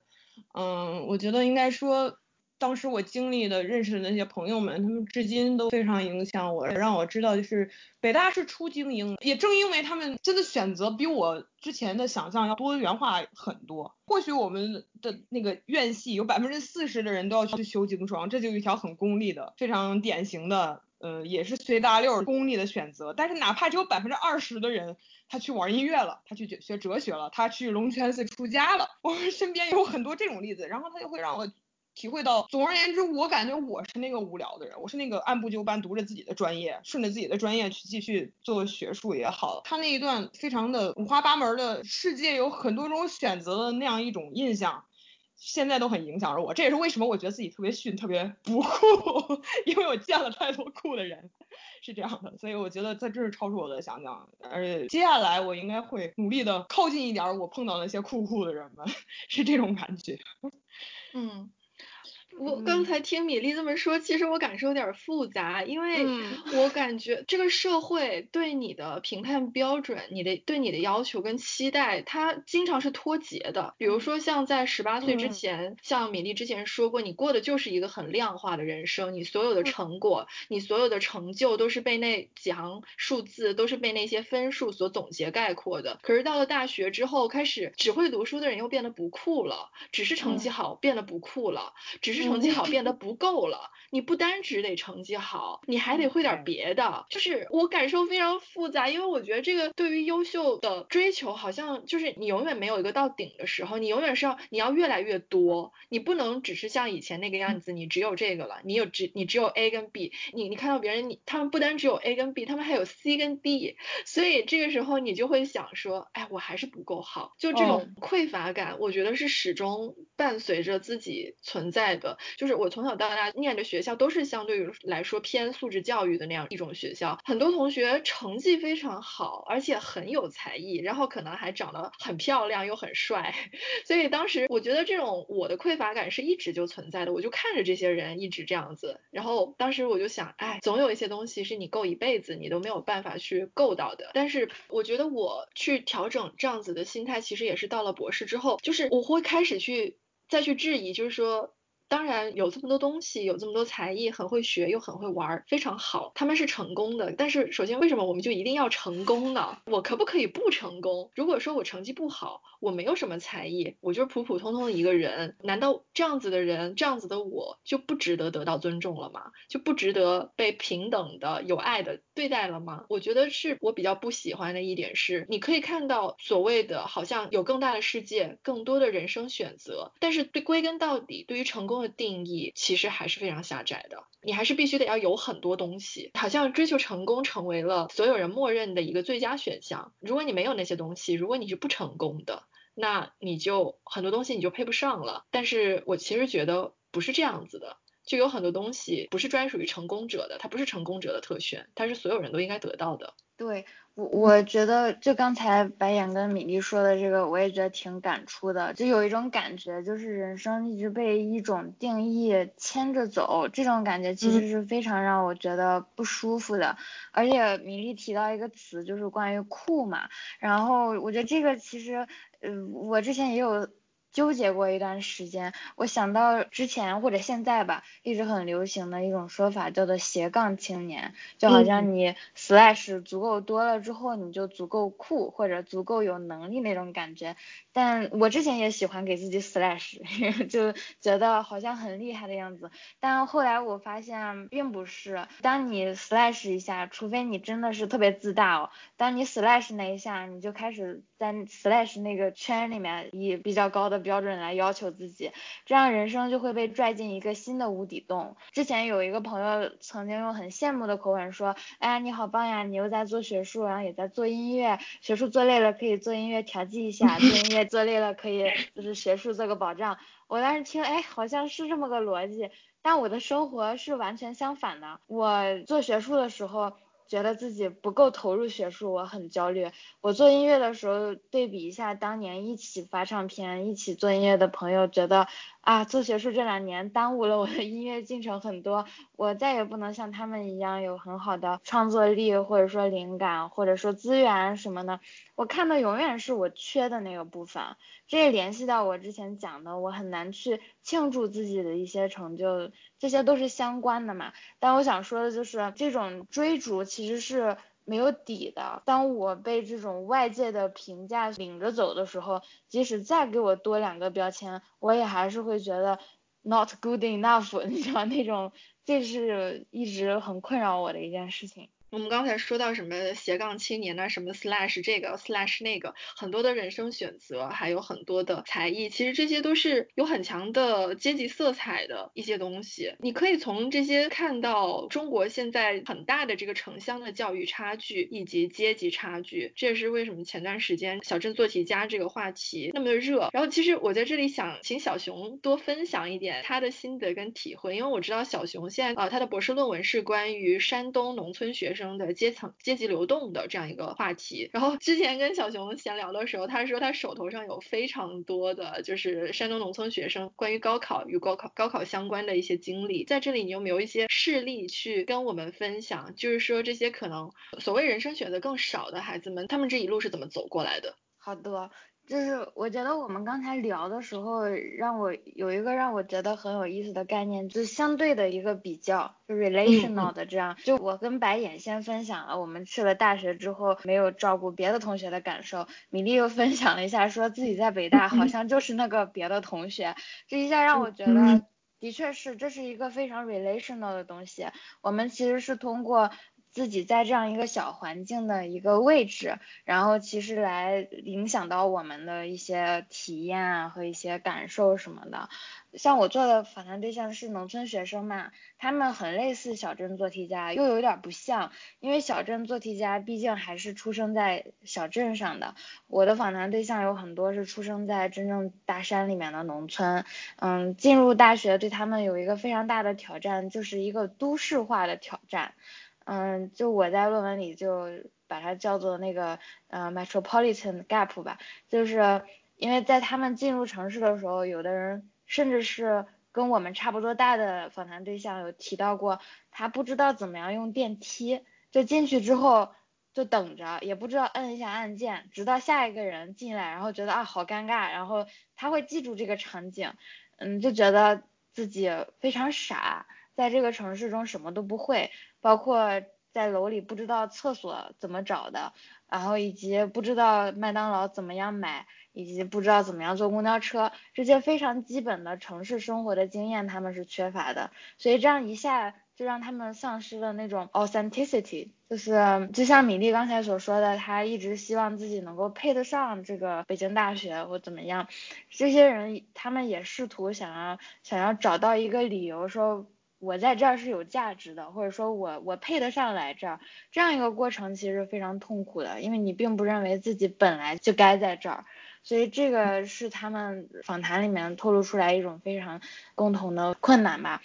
嗯，我觉得应该说，当时我经历的、认识的那些朋友们，他们至今都非常影响我，让我知道就是北大是出精英。也正因为他们真的选择比我之前的想象要多元化很多。或许我们的那个院系有百分之四十的人都要去修精双，这就一条很功利的、非常典型的。呃，也是随大溜功利的选择，但是哪怕只有百分之二十的人，他去玩音乐了，他去学哲学了，他去龙泉寺出家了，我身边有很多这种例子，然后他就会让我体会到，总而言之，我感觉我是那个无聊的人，我是那个按部就班读着自己的专业，顺着自己的专业去继续做学术也好，他那一段非常的五花八门的世界，有很多种选择的那样一种印象。现在都很影响着我，这也是为什么我觉得自己特别逊、特别不酷，因为我见了太多酷的人，是这样的，所以我觉得这真是超出我的想象，而且接下来我应该会努力的靠近一点我碰到那些酷酷的人们，是这种感觉，嗯。我刚才听米粒这么说，其实我感受有点复杂，因为我感觉这个社会对你的评判标准、你的对你的要求跟期待，它经常是脱节的。比如说像在十八岁之前，像米粒之前说过，你过的就是一个很量化的人生，你所有的成果、你所有的成就都是被那几行数字、都是被那些分数所总结概括的。可是到了大学之后，开始只会读书的人又变得不酷了，只是成绩好变得不酷了，只是。成绩好变得不够了，你不单只得成绩好，你还得会点别的。就是我感受非常复杂，因为我觉得这个对于优秀的追求，好像就是你永远没有一个到顶的时候，你永远是要你要越来越多，你不能只是像以前那个样子，你只有这个了，你有只你只有 A 跟 B，你你看到别人你他们不单只有 A 跟 B，他们还有 C 跟 D，所以这个时候你就会想说，哎，我还是不够好，就这种匮乏感，我觉得是始终伴随着自己存在的。就是我从小到大念的学校都是相对于来说偏素质教育的那样一种学校，很多同学成绩非常好，而且很有才艺，然后可能还长得很漂亮又很帅，所以当时我觉得这种我的匮乏感是一直就存在的，我就看着这些人一直这样子，然后当时我就想，哎，总有一些东西是你够一辈子你都没有办法去够到的，但是我觉得我去调整这样子的心态，其实也是到了博士之后，就是我会开始去再去质疑，就是说。当然有这么多东西，有这么多才艺，很会学又很会玩，非常好，他们是成功的。但是首先，为什么我们就一定要成功呢？我可不可以不成功？如果说我成绩不好，我没有什么才艺，我就是普普通通的一个人，难道这样子的人，这样子的我就不值得得到尊重了吗？就不值得被平等的、有爱的对待了吗？我觉得是我比较不喜欢的一点是，你可以看到所谓的好像有更大的世界，更多的人生选择，但是对归根到底，对于成功的定义其实还是非常狭窄的。你还是必须得要有很多东西，好像追求成功成为了所有人默认的一个最佳选项。如果你没有那些东西，如果你是不成功的，那你就很多东西你就配不上了。但是我其实觉得不是这样子的，就有很多东西不是专属于成功者的，它不是成功者的特权，它是所有人都应该得到的。对。我我觉得就刚才白眼跟米粒说的这个，我也觉得挺感触的，就有一种感觉，就是人生一直被一种定义牵着走，这种感觉其实是非常让我觉得不舒服的。而且米粒提到一个词，就是关于酷嘛，然后我觉得这个其实，嗯，我之前也有。纠结过一段时间，我想到之前或者现在吧，一直很流行的一种说法叫做斜杠青年，就好像你 slash 足够多了之后，你就足够酷或者足够有能力那种感觉。但我之前也喜欢给自己 slash，就觉得好像很厉害的样子。但后来我发现并不是，当你 slash 一下，除非你真的是特别自大哦，当你 slash 那一下，你就开始在 slash 那个圈里面以比较高的。标准来要求自己，这样人生就会被拽进一个新的无底洞。之前有一个朋友曾经用很羡慕的口吻说：“哎呀，你好棒呀，你又在做学术，然后也在做音乐，学术做累了可以做音乐调剂一下，做音乐做累了可以就是学术做个保障。”我当时听，哎，好像是这么个逻辑，但我的生活是完全相反的。我做学术的时候。觉得自己不够投入学术，我很焦虑。我做音乐的时候，对比一下当年一起发唱片、一起做音乐的朋友，觉得。啊，做学术这两年耽误了我的音乐进程很多，我再也不能像他们一样有很好的创作力，或者说灵感，或者说资源什么的。我看的永远是我缺的那个部分，这也联系到我之前讲的，我很难去庆祝自己的一些成就，这些都是相关的嘛。但我想说的就是，这种追逐其实是。没有底的。当我被这种外界的评价领着走的时候，即使再给我多两个标签，我也还是会觉得 not good enough。你知道那种，这是一直很困扰我的一件事情。我们刚才说到什么斜杠青年呢？什么 slash 这个 slash 那个，很多的人生选择，还有很多的才艺，其实这些都是有很强的阶级色彩的一些东西。你可以从这些看到中国现在很大的这个城乡的教育差距以及阶级差距。这也是为什么前段时间小镇做题家这个话题那么的热。然后其实我在这里想请小熊多分享一点他的心得跟体会，因为我知道小熊现在啊他的博士论文是关于山东农村学生生。的阶层阶级流动的这样一个话题，然后之前跟小熊闲聊的时候，他说他手头上有非常多的就是山东农村学生关于高考与高考高考相关的一些经历，在这里你有没有一些事例去跟我们分享？就是说这些可能所谓人生选择更少的孩子们，他们这一路是怎么走过来的？好的。就是我觉得我们刚才聊的时候，让我有一个让我觉得很有意思的概念，就是相对的一个比较，就 relational 的这样。就我跟白眼先分享了我们去了大学之后没有照顾别的同学的感受，米粒又分享了一下说自己在北大好像就是那个别的同学，这一下让我觉得的确是这是一个非常 relational 的东西。我们其实是通过。自己在这样一个小环境的一个位置，然后其实来影响到我们的一些体验啊和一些感受什么的。像我做的访谈对象是农村学生嘛，他们很类似小镇做题家，又有点不像，因为小镇做题家毕竟还是出生在小镇上的，我的访谈对象有很多是出生在真正大山里面的农村。嗯，进入大学对他们有一个非常大的挑战，就是一个都市化的挑战。嗯，就我在论文里就把它叫做那个呃 metropolitan gap 吧，就是因为在他们进入城市的时候，有的人甚至是跟我们差不多大的访谈对象有提到过，他不知道怎么样用电梯，就进去之后就等着，也不知道摁一下按键，直到下一个人进来，然后觉得啊好尴尬，然后他会记住这个场景，嗯，就觉得。自己非常傻，在这个城市中什么都不会，包括在楼里不知道厕所怎么找的，然后以及不知道麦当劳怎么样买，以及不知道怎么样坐公交车，这些非常基本的城市生活的经验他们是缺乏的，所以这样一下就让他们丧失了那种 authenticity，就是就像米粒刚才所说的，他一直希望自己能够配得上这个北京大学或怎么样，这些人他们也试图想要想要找到一个理由说。我在这儿是有价值的，或者说我我配得上来这儿，这样一个过程其实非常痛苦的，因为你并不认为自己本来就该在这儿，所以这个是他们访谈里面透露出来一种非常共同的困难吧。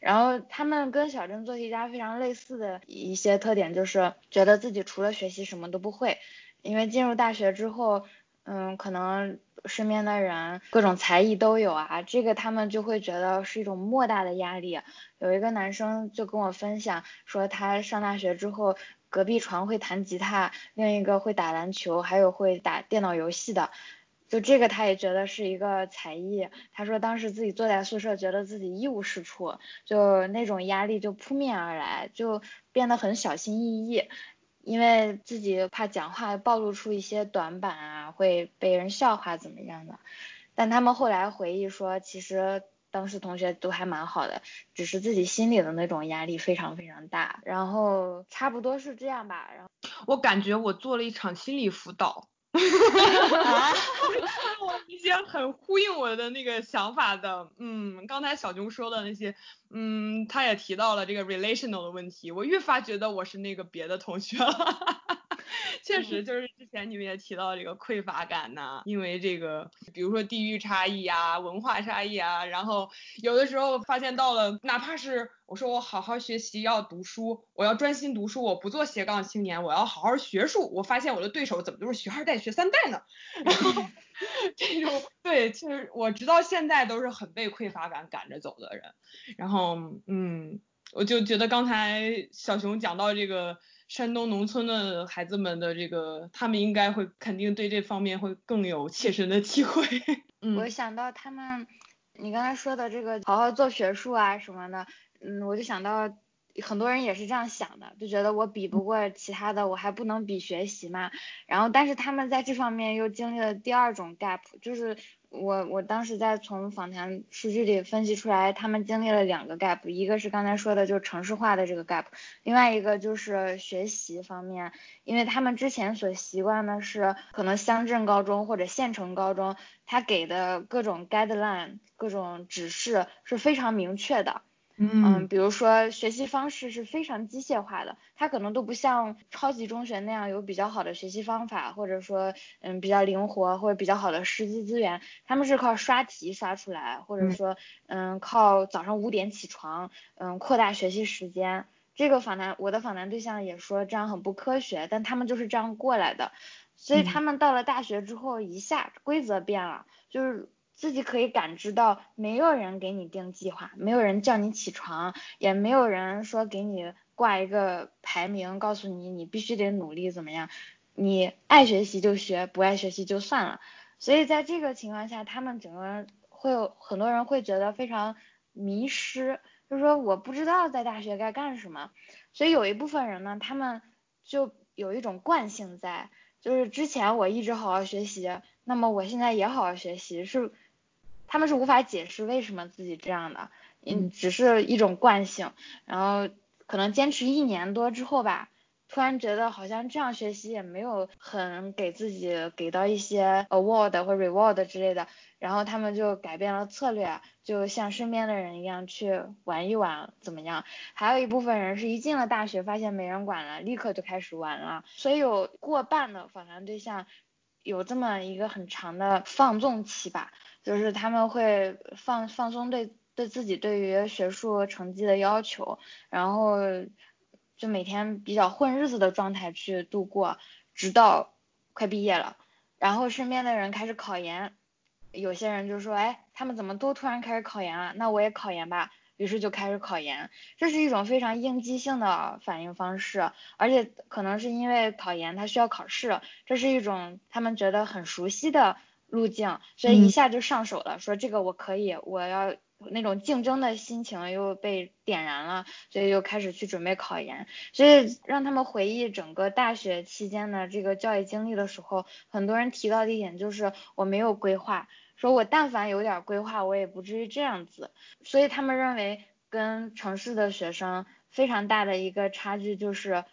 然后他们跟小镇做题家非常类似的一些特点就是觉得自己除了学习什么都不会，因为进入大学之后，嗯，可能。身边的人各种才艺都有啊，这个他们就会觉得是一种莫大的压力。有一个男生就跟我分享说，他上大学之后，隔壁床会弹吉他，另一个会打篮球，还有会打电脑游戏的，就这个他也觉得是一个才艺。他说当时自己坐在宿舍，觉得自己一无是处，就那种压力就扑面而来，就变得很小心翼翼。因为自己怕讲话暴露出一些短板啊，会被人笑话怎么样的？但他们后来回忆说，其实当时同学都还蛮好的，只是自己心里的那种压力非常非常大。然后差不多是这样吧。然后我感觉我做了一场心理辅导。啊，我一些很呼应我的那个想法的，嗯，刚才小熊说的那些，嗯，他也提到了这个 relational 的问题，我越发觉得我是那个别的同学了。确实，就是之前你们也提到这个匮乏感呐，因为这个，比如说地域差异啊，文化差异啊，然后有的时候发现到了，哪怕是我说我好好学习要读书，我要专心读书，我不做斜杠青年，我要好好学术，我发现我的对手怎么都是学二代、学三代呢？然后这种对，其实我直到现在都是很被匮乏感赶着走的人。然后，嗯，我就觉得刚才小熊讲到这个。山东农村的孩子们的这个，他们应该会肯定对这方面会更有切身的体会。嗯，我想到他们，你刚才说的这个好好做学术啊什么的，嗯，我就想到很多人也是这样想的，就觉得我比不过其他的，我还不能比学习嘛。然后，但是他们在这方面又经历了第二种 gap，就是。我我当时在从访谈数据里分析出来，他们经历了两个 gap，一个是刚才说的，就是城市化的这个 gap，另外一个就是学习方面，因为他们之前所习惯的是可能乡镇高中或者县城高中，他给的各种 guideline，各种指示是非常明确的。嗯，比如说学习方式是非常机械化的，它可能都不像超级中学那样有比较好的学习方法，或者说嗯比较灵活或者比较好的师资资源，他们是靠刷题刷出来，或者说嗯靠早上五点起床，嗯扩大学习时间。这个访谈我的访谈对象也说这样很不科学，但他们就是这样过来的，所以他们到了大学之后一下规则变了，就是。自己可以感知到，没有人给你定计划，没有人叫你起床，也没有人说给你挂一个排名，告诉你你必须得努力怎么样，你爱学习就学，不爱学习就算了。所以在这个情况下，他们整个人会有很多人会觉得非常迷失，就是说我不知道在大学该干什么。所以有一部分人呢，他们就有一种惯性在，就是之前我一直好好学习，那么我现在也好好学习是。他们是无法解释为什么自己这样的，嗯，只是一种惯性，然后可能坚持一年多之后吧，突然觉得好像这样学习也没有很给自己给到一些 award 或 reward 之类的，然后他们就改变了策略，就像身边的人一样去玩一玩怎么样？还有一部分人是一进了大学发现没人管了，立刻就开始玩了，所以有过半的访谈对象有这么一个很长的放纵期吧。就是他们会放放松对对自己对于学术成绩的要求，然后就每天比较混日子的状态去度过，直到快毕业了，然后身边的人开始考研，有些人就说，哎，他们怎么都突然开始考研了？那我也考研吧，于是就开始考研，这是一种非常应激性的反应方式，而且可能是因为考研它需要考试，这是一种他们觉得很熟悉的。路径，所以一下就上手了，说这个我可以，我要那种竞争的心情又被点燃了，所以又开始去准备考研。所以让他们回忆整个大学期间的这个教育经历的时候，很多人提到的一点就是我没有规划，说我但凡有点规划，我也不至于这样子。所以他们认为跟城市的学生非常大的一个差距就是，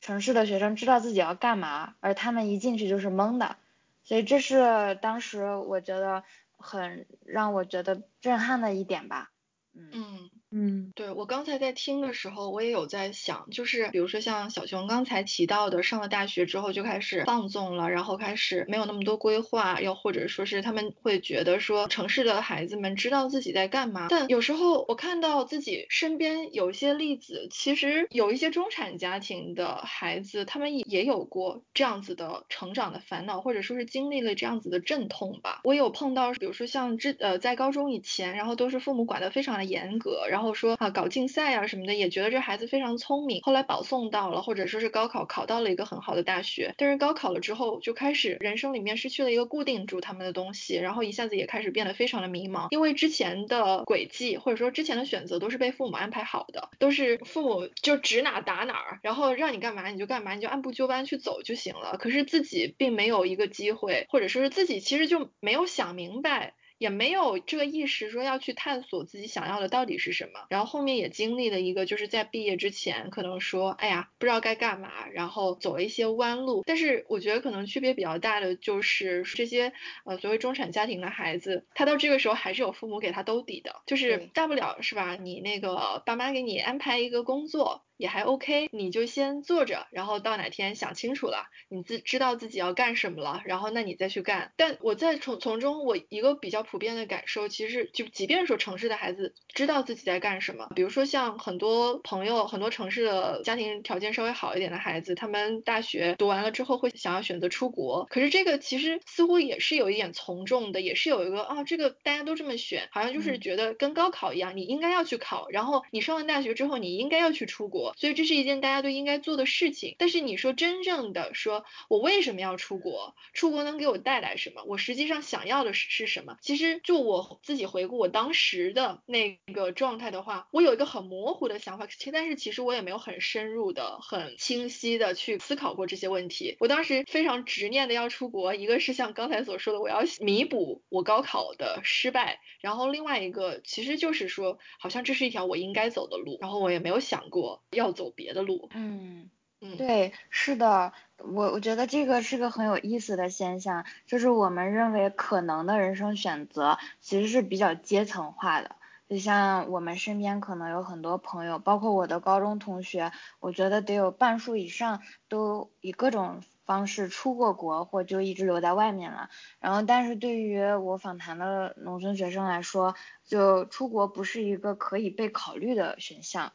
城市的学生知道自己要干嘛，而他们一进去就是懵的。所以这是当时我觉得很让我觉得震撼的一点吧，嗯。嗯对我刚才在听的时候，我也有在想，就是比如说像小熊刚才提到的，上了大学之后就开始放纵了，然后开始没有那么多规划，又或者说是他们会觉得说城市的孩子们知道自己在干嘛。但有时候我看到自己身边有一些例子，其实有一些中产家庭的孩子，他们也有过这样子的成长的烦恼，或者说是经历了这样子的阵痛吧。我有碰到，比如说像之呃在高中以前，然后都是父母管得非常的严格，然后。然后说啊，搞竞赛啊什么的，也觉得这孩子非常聪明。后来保送到了，或者说是高考考到了一个很好的大学。但是高考了之后，就开始人生里面失去了一个固定住他们的东西，然后一下子也开始变得非常的迷茫。因为之前的轨迹或者说之前的选择都是被父母安排好的，都是父母就指哪打哪，然后让你干嘛你就干嘛，你就按部就班去走就行了。可是自己并没有一个机会，或者说是自己其实就没有想明白。也没有这个意识说要去探索自己想要的到底是什么，然后后面也经历了一个就是在毕业之前可能说，哎呀不知道该干嘛，然后走了一些弯路。但是我觉得可能区别比较大的就是这些呃所谓中产家庭的孩子，他到这个时候还是有父母给他兜底的，就是大不了是吧？你那个爸妈给你安排一个工作。也还 OK，你就先做着，然后到哪天想清楚了，你自知道自己要干什么了，然后那你再去干。但我在从从中，我一个比较普遍的感受，其实就即便说城市的孩子知道自己在干什么，比如说像很多朋友，很多城市的家庭条件稍微好一点的孩子，他们大学读完了之后会想要选择出国，可是这个其实似乎也是有一点从众的，也是有一个啊，这个大家都这么选，好像就是觉得跟高考一样，你应该要去考，然后你上完大学之后，你应该要去出国。所以这是一件大家都应该做的事情，但是你说真正的说，我为什么要出国？出国能给我带来什么？我实际上想要的是是什么？其实就我自己回顾我当时的那个状态的话，我有一个很模糊的想法，其但是其实我也没有很深入的、很清晰的去思考过这些问题。我当时非常执念的要出国，一个是像刚才所说的，我要弥补我高考的失败，然后另外一个其实就是说，好像这是一条我应该走的路，然后我也没有想过。要走别的路，嗯嗯，对，是的，我我觉得这个是个很有意思的现象，就是我们认为可能的人生选择其实是比较阶层化的，就像我们身边可能有很多朋友，包括我的高中同学，我觉得得有半数以上都以各种方式出过国或就一直留在外面了，然后但是对于我访谈的农村学生来说，就出国不是一个可以被考虑的选项。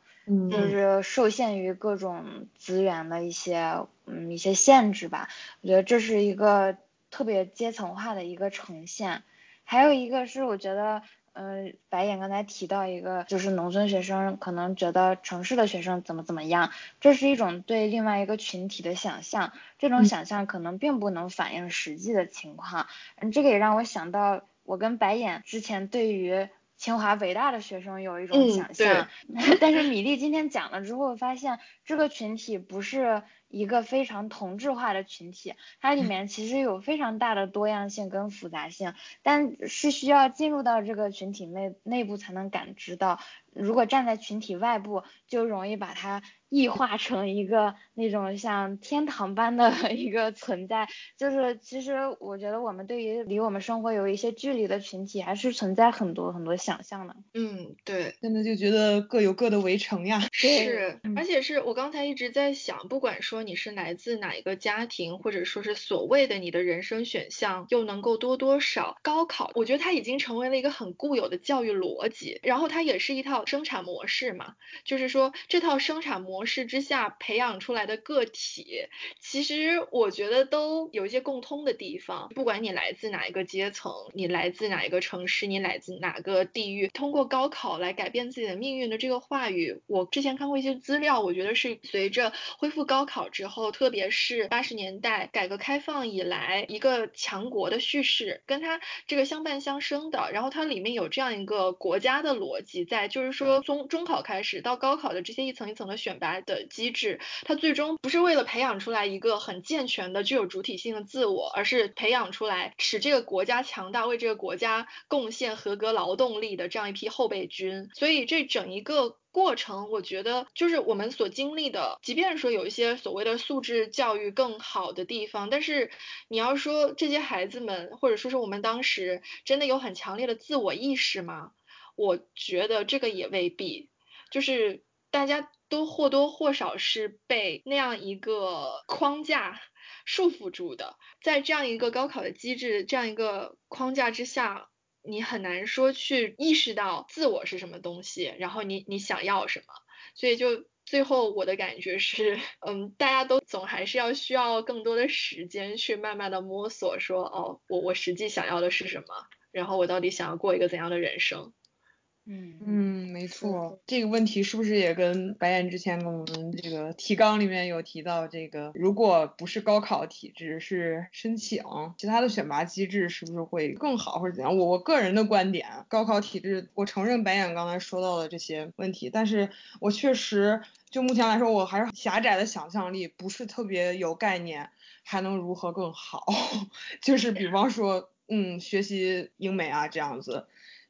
就是受限于各种资源的一些嗯一些限制吧，我觉得这是一个特别阶层化的一个呈现。还有一个是我觉得，嗯，白眼刚才提到一个，就是农村学生可能觉得城市的学生怎么怎么样，这是一种对另外一个群体的想象，这种想象可能并不能反映实际的情况。嗯，这个也让我想到我跟白眼之前对于。清华北大的学生有一种想象，但是米粒今天讲了之后，发现这个群体不是一个非常同质化的群体，它里面其实有非常大的多样性跟复杂性，但是需要进入到这个群体内内部才能感知到，如果站在群体外部，就容易把它。异化成一个那种像天堂般的 一个存在，就是其实我觉得我们对于离我们生活有一些距离的群体，还是存在很多很多想象的。嗯，对，真的就觉得各有各的围城呀。是，而且是我刚才一直在想，不管说你是来自哪一个家庭，或者说是所谓的你的人生选项又能够多多少，高考，我觉得它已经成为了一个很固有的教育逻辑，然后它也是一套生产模式嘛，就是说这套生产模。模式之下培养出来的个体，其实我觉得都有一些共通的地方。不管你来自哪一个阶层，你来自哪一个城市，你来自哪个地域，通过高考来改变自己的命运的这个话语，我之前看过一些资料，我觉得是随着恢复高考之后，特别是八十年代改革开放以来一个强国的叙事，跟它这个相伴相生的。然后它里面有这样一个国家的逻辑在，就是说从中考开始到高考的这些一层一层的选拔来的机制，它最终不是为了培养出来一个很健全的、具有主体性的自我，而是培养出来使这个国家强大、为这个国家贡献合格劳动力的这样一批后备军。所以这整一个。过程，我觉得就是我们所经历的，即便说有一些所谓的素质教育更好的地方，但是你要说这些孩子们，或者说是我们当时真的有很强烈的自我意识吗？我觉得这个也未必，就是大家都或多或少是被那样一个框架束缚住的，在这样一个高考的机制、这样一个框架之下。你很难说去意识到自我是什么东西，然后你你想要什么，所以就最后我的感觉是，嗯，大家都总还是要需要更多的时间去慢慢的摸索，说哦，我我实际想要的是什么，然后我到底想要过一个怎样的人生。嗯嗯，没错，这个问题是不是也跟白岩之前跟我们这个提纲里面有提到，这个如果不是高考体制，是申请其他的选拔机制，是不是会更好或者怎样？我我个人的观点，高考体制，我承认白岩刚才说到的这些问题，但是我确实就目前来说，我还是狭窄的想象力，不是特别有概念，还能如何更好？就是比方说，嗯，学习英美啊这样子。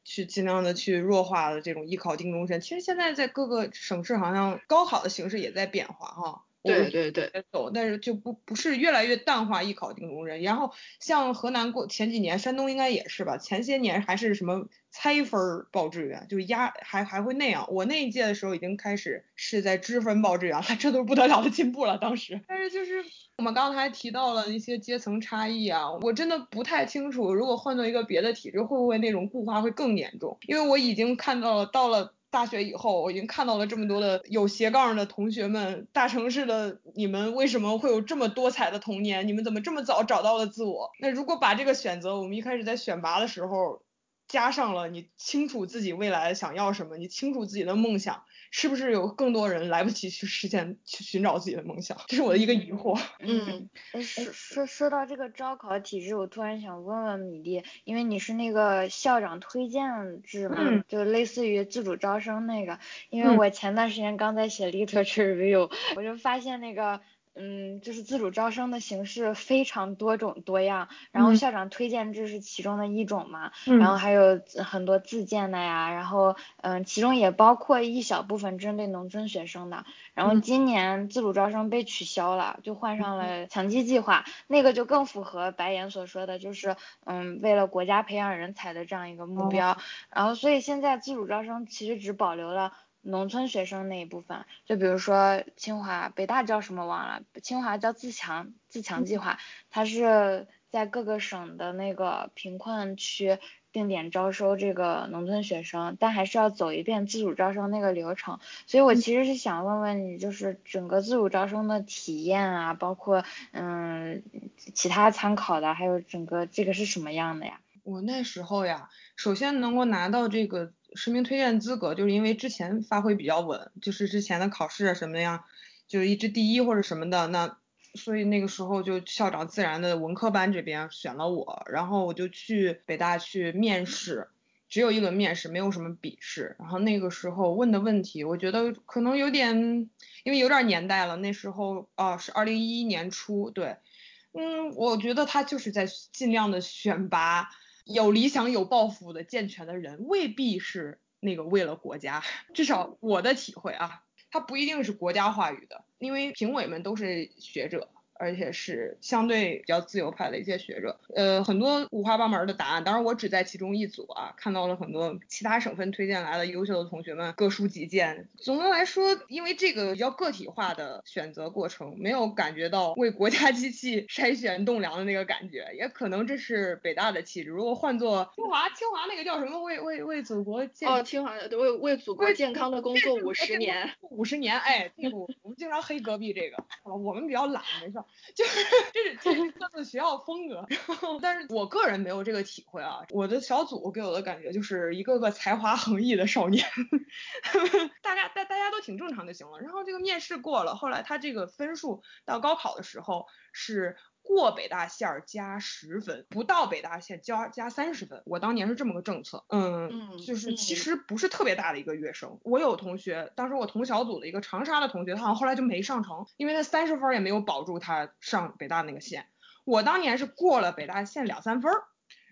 去尽量的去弱化的这种艺考定终身，其实现在在各个省市好像高考的形式也在变化哈。对对对，走，但是就不不是越来越淡化艺考定终身。然后像河南过前几年，山东应该也是吧，前些年还是什么猜分报志愿，就压还还会那样。我那一届的时候已经开始是在知分报志愿了，这都是不得了的进步了当时。但是就是我们刚才提到了一些阶层差异啊，我真的不太清楚，如果换做一个别的体制，会不会那种固化会更严重？因为我已经看到了到了。大学以后，我已经看到了这么多的有斜杠的同学们。大城市的你们为什么会有这么多彩的童年？你们怎么这么早找到了自我？那如果把这个选择，我们一开始在选拔的时候。加上了你清楚自己未来想要什么，你清楚自己的梦想，是不是有更多人来不及去实现去寻找自己的梦想？这是我的一个疑惑。嗯，说说说到这个招考体制，我突然想问问米粒，因为你是那个校长推荐制嘛，就类似于自主招生那个，因为我前段时间刚在写 literature review，我就发现那个。嗯，就是自主招生的形式非常多种多样，然后校长推荐制是其中的一种嘛，然后还有很多自荐的呀，然后嗯，其中也包括一小部分针对农村学生的，然后今年自主招生被取消了，就换上了强基计划，那个就更符合白岩所说的，就是嗯，为了国家培养人才的这样一个目标，然后所以现在自主招生其实只保留了。农村学生那一部分，就比如说清华、北大叫什么忘了，清华叫自强自强计划，它是在各个省的那个贫困区定点招收这个农村学生，但还是要走一遍自主招生那个流程。所以我其实是想问问你，就是整个自主招生的体验啊，包括嗯其他参考的，还有整个这个是什么样的呀？我那时候呀，首先能够拿到这个。实名推荐资格就是因为之前发挥比较稳，就是之前的考试啊什么呀，就是一直第一或者什么的，那所以那个时候就校长自然的文科班这边选了我，然后我就去北大去面试，只有一轮面试，没有什么笔试，然后那个时候问的问题，我觉得可能有点，因为有点年代了，那时候啊是二零一一年初，对，嗯，我觉得他就是在尽量的选拔。有理想、有抱负的健全的人，未必是那个为了国家。至少我的体会啊，他不一定是国家话语的，因为评委们都是学者。而且是相对比较自由派的一些学者，呃，很多五花八门的答案。当然，我只在其中一组啊，看到了很多其他省份推荐来的优秀的同学们各抒己见。总的来说，因为这个比较个体化的选择过程，没有感觉到为国家机器筛选栋梁的那个感觉。也可能这是北大的气质。如果换做清华，清华那个叫什么？为为为祖国健哦，清华为为祖国健康的工作五十年，五十年。哎，这个我们经常黑隔壁这个，我们比较懒，没事。就是这是这是各自学校风格。然后，但是我个人没有这个体会啊。我的小组给我的感觉就是一个个才华横溢的少年，大家大大家都挺正常就行了。然后这个面试过了，后来他这个分数到高考的时候是。过北大线加十分，不到北大线加加三十分。我当年是这么个政策，嗯，就是其实不是特别大的一个跃升。我有同学，当时我同小组的一个长沙的同学，他好像后来就没上成，因为他三十分也没有保住他上北大那个线。我当年是过了北大线两三分，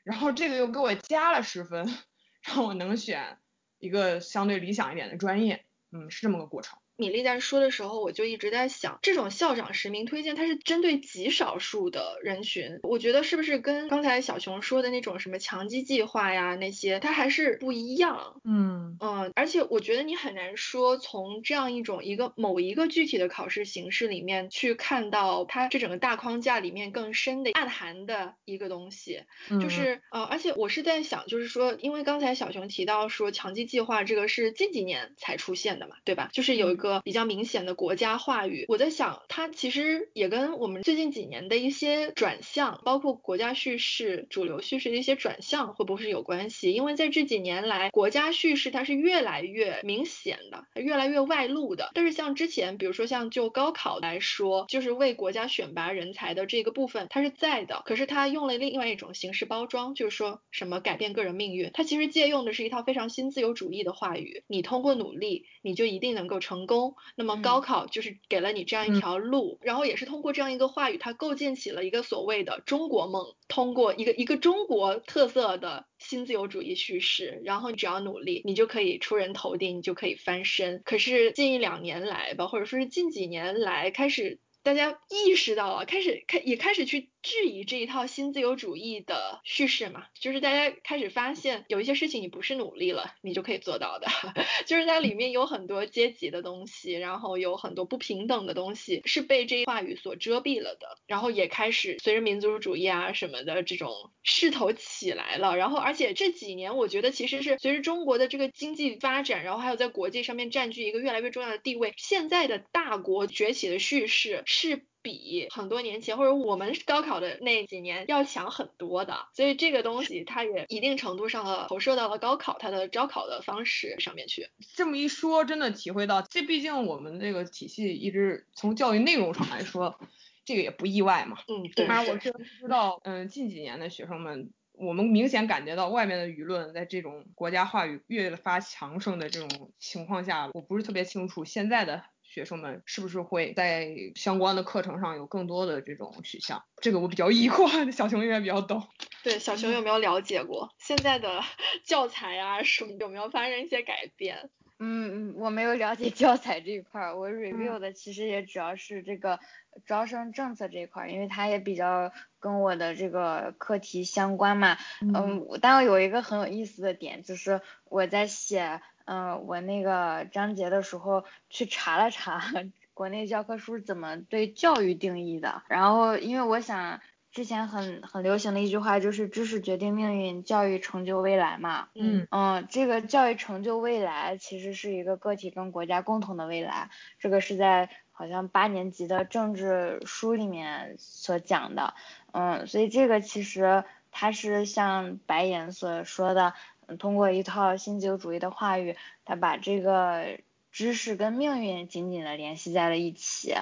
然后这个又给我加了十分，让我能选一个相对理想一点的专业，嗯，是这么个过程。米粒在说的时候，我就一直在想，这种校长实名推荐，它是针对极少数的人群。我觉得是不是跟刚才小熊说的那种什么强基计划呀那些，它还是不一样。嗯嗯，而且我觉得你很难说从这样一种一个某一个具体的考试形式里面去看到它这整个大框架里面更深的暗含的一个东西。就是呃，而且我是在想，就是说，因为刚才小熊提到说强基计划这个是近几年才出现的嘛，对吧？就是有一个。个比较明显的国家话语，我在想，它其实也跟我们最近几年的一些转向，包括国家叙事、主流叙事的一些转向，会不会是有关系？因为在这几年来，国家叙事它是越来越明显的，越来越外露的。但是像之前，比如说像就高考来说，就是为国家选拔人才的这个部分，它是在的。可是它用了另外一种形式包装，就是说什么改变个人命运，它其实借用的是一套非常新自由主义的话语，你通过努力，你就一定能够成功。那么高考就是给了你这样一条路，然后也是通过这样一个话语，它构建起了一个所谓的中国梦，通过一个一个中国特色的新自由主义叙事，然后你只要努力，你就可以出人头地，你就可以翻身。可是近一两年来吧，或者说是近几年来，开始大家意识到了，开始开也开始去。质疑这一套新自由主义的叙事嘛，就是大家开始发现有一些事情你不是努力了你就可以做到的，就是它里面有很多阶级的东西，然后有很多不平等的东西是被这一话语所遮蔽了的，然后也开始随着民族主义啊什么的这种势头起来了，然后而且这几年我觉得其实是随着中国的这个经济发展，然后还有在国际上面占据一个越来越重要的地位，现在的大国崛起的叙事是。比很多年前或者我们高考的那几年要强很多的，所以这个东西它也一定程度上的投射到了高考它的招考的方式上面去。这么一说，真的体会到，这毕竟我们这个体系一直从教育内容上来说，这个也不意外嘛。嗯，对。当然，我是知道，嗯，近几年的学生们，我们明显感觉到外面的舆论在这种国家话语越发强盛的这种情况下，我不是特别清楚现在的。学生们是不是会在相关的课程上有更多的这种取向？这个我比较 疑惑，小熊应该比较懂。对，小熊有没有了解过现在的 教材啊？什么有没有发生一些改变？嗯，我没有了解教材这一块儿，我 review 的其实也主要是这个招生政策这一块儿，因为它也比较跟我的这个课题相关嘛。嗯，但有一个很有意思的点，就是我在写。嗯，我那个章节的时候去查了查 国内教科书怎么对教育定义的，然后因为我想之前很很流行的一句话就是知识决定命运，教育成就未来嘛。嗯嗯，这个教育成就未来其实是一个个体跟国家共同的未来，这个是在好像八年级的政治书里面所讲的。嗯，所以这个其实它是像白岩所说的。通过一套新自由主义的话语，他把这个知识跟命运紧紧的联系在了一起，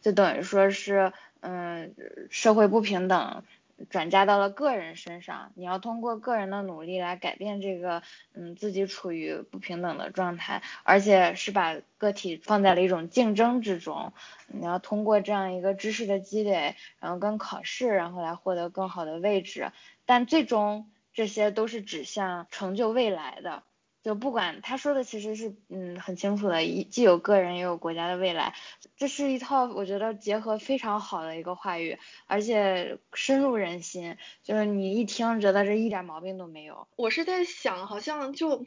就等于说是，嗯，社会不平等转嫁到了个人身上，你要通过个人的努力来改变这个，嗯，自己处于不平等的状态，而且是把个体放在了一种竞争之中，你要通过这样一个知识的积累，然后跟考试，然后来获得更好的位置，但最终。这些都是指向成就未来的，就不管他说的其实是嗯很清楚的，一既有个人也有国家的未来，这是一套我觉得结合非常好的一个话语，而且深入人心，就是你一听觉得这一点毛病都没有。我是在想，好像就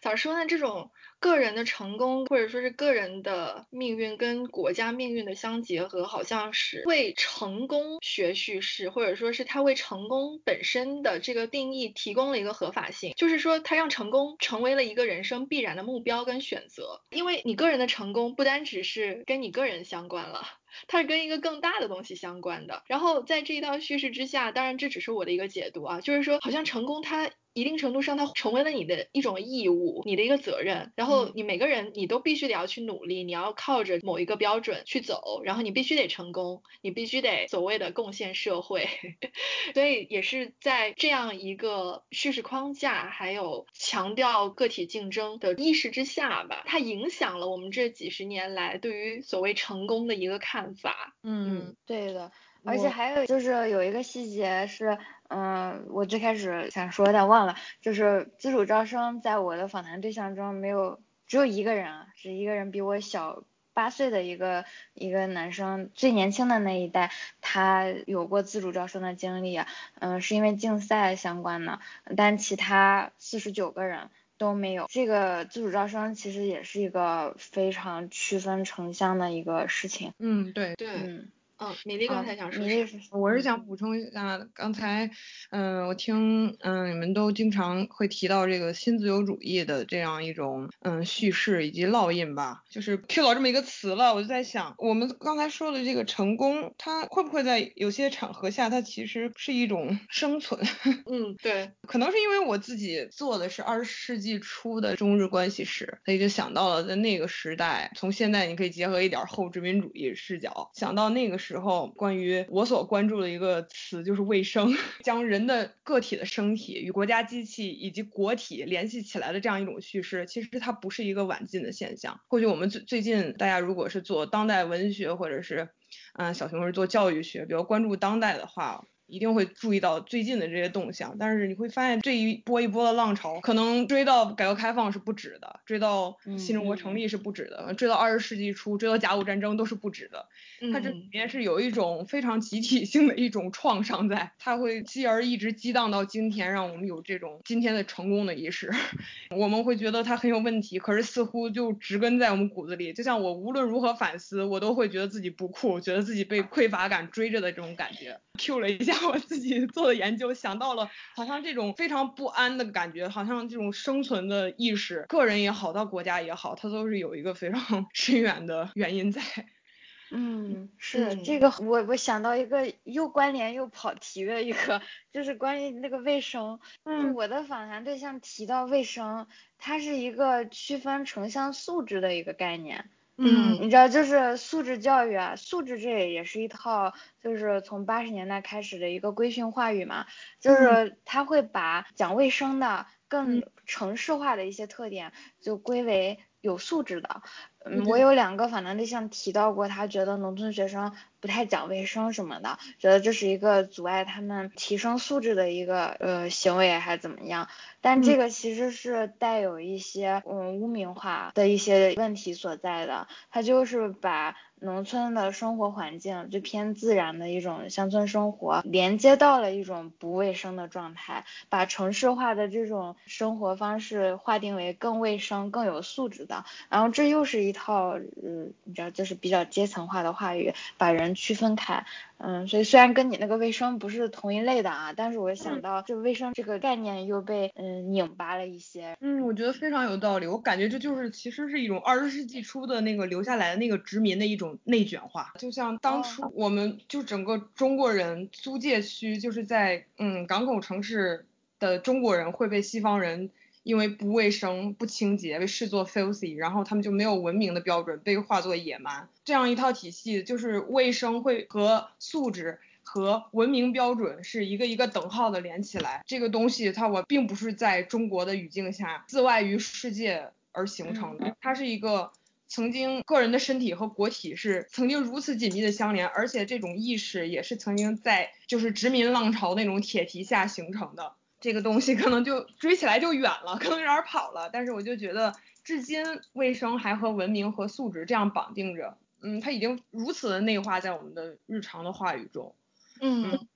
咋说呢，这种。个人的成功，或者说是个人的命运跟国家命运的相结合，好像是为成功学叙事，或者说是他为成功本身的这个定义提供了一个合法性，就是说他让成功成为。为了一个人生必然的目标跟选择。因为你个人的成功不单只是跟你个人相关了。它是跟一个更大的东西相关的，然后在这一套叙事之下，当然这只是我的一个解读啊，就是说好像成功它一定程度上它成为了你的一种义务，你的一个责任，然后你每个人你都必须得要去努力，你要靠着某一个标准去走，然后你必须得成功，你必须得所谓的贡献社会，所以也是在这样一个叙事框架还有强调个体竞争的意识之下吧，它影响了我们这几十年来对于所谓成功的一个看。看法，嗯，对的，而且还有就是有一个细节是，嗯，我最开始想说但忘了，就是自主招生在我的访谈对象中没有，只有一个人啊，是一个人比我小八岁的一个一个男生，最年轻的那一代，他有过自主招生的经历，嗯，是因为竞赛相关的，但其他四十九个人。都没有，这个自主招生其实也是一个非常区分城乡的一个事情。嗯，对对，嗯。嗯，米粒刚才想说，米粒，我是想补充一下，刚才，嗯，我听，嗯，你们都经常会提到这个新自由主义的这样一种，嗯，叙事以及烙印吧，就是 Q 到这么一个词了，我就在想，我们刚才说的这个成功，它会不会在有些场合下，它其实是一种 生存？嗯，对，可能是因为我自己做的是二十世纪初的中日关系史，所以就想到了在那个时代，从现在你可以结合一点后殖民主义视角，想到那个时。时候，关于我所关注的一个词就是卫生，将人的个体的身体与国家机器以及国体联系起来的这样一种叙事，其实它不是一个晚近的现象。或许我们最最近大家如果是做当代文学，或者是嗯小熊是做教育学，比较关注当代的话。一定会注意到最近的这些动向，但是你会发现这一波一波的浪潮，可能追到改革开放是不止的，追到新中国成立是不止的，追到二十世纪初，追到甲午战争都是不止的。它这里面是有一种非常集体性的一种创伤在，它会继而一直激荡到今天，让我们有这种今天的成功的意识。我们会觉得它很有问题，可是似乎就植根在我们骨子里。就像我无论如何反思，我都会觉得自己不酷，觉得自己被匮乏感追着的这种感觉。Q 了一下。我自己做的研究，想到了好像这种非常不安的感觉，好像这种生存的意识，个人也好，到国家也好，它都是有一个非常 深远的原因在。嗯，是这个，我我想到一个又关联又跑题的一个，就是关于那个卫生。嗯，我的访谈对象提到卫生，它是一个区分城乡素质的一个概念。嗯，你知道，就是素质教育啊，素质这也是一套，就是从八十年代开始的一个规训话语嘛，就是他会把讲卫生的更城市化的一些特点就归为有素质的。嗯，我有两个访谈对象提到过，他觉得农村学生不太讲卫生什么的，觉得这是一个阻碍他们提升素质的一个呃行为还是怎么样？但这个其实是带有一些嗯污名化的一些问题所在的，他就是把。农村的生活环境就偏自然的一种乡村生活，连接到了一种不卫生的状态，把城市化的这种生活方式划定为更卫生、更有素质的。然后这又是一套，嗯，你知道，就是比较阶层化的话语，把人区分开。嗯，所以虽然跟你那个卫生不是同一类的啊，但是我想到这卫生这个概念又被嗯拧巴了一些。嗯，我觉得非常有道理。我感觉这就是其实是一种二十世纪初的那个留下来的那个殖民的一种内卷化。就像当初我们就整个中国人租界区就是在嗯港口城市的中国人会被西方人。因为不卫生、不清洁被视作 filthy，然后他们就没有文明的标准，被化作野蛮。这样一套体系，就是卫生会和素质和文明标准是一个一个等号的连起来。这个东西它我并不是在中国的语境下自外于世界而形成的，它是一个曾经个人的身体和国体是曾经如此紧密的相连，而且这种意识也是曾经在就是殖民浪潮那种铁蹄下形成的。这个东西可能就追起来就远了，可能有点跑了，但是我就觉得至今卫生还和文明和素质这样绑定着，嗯，它已经如此的内化在我们的日常的话语中，嗯。嗯，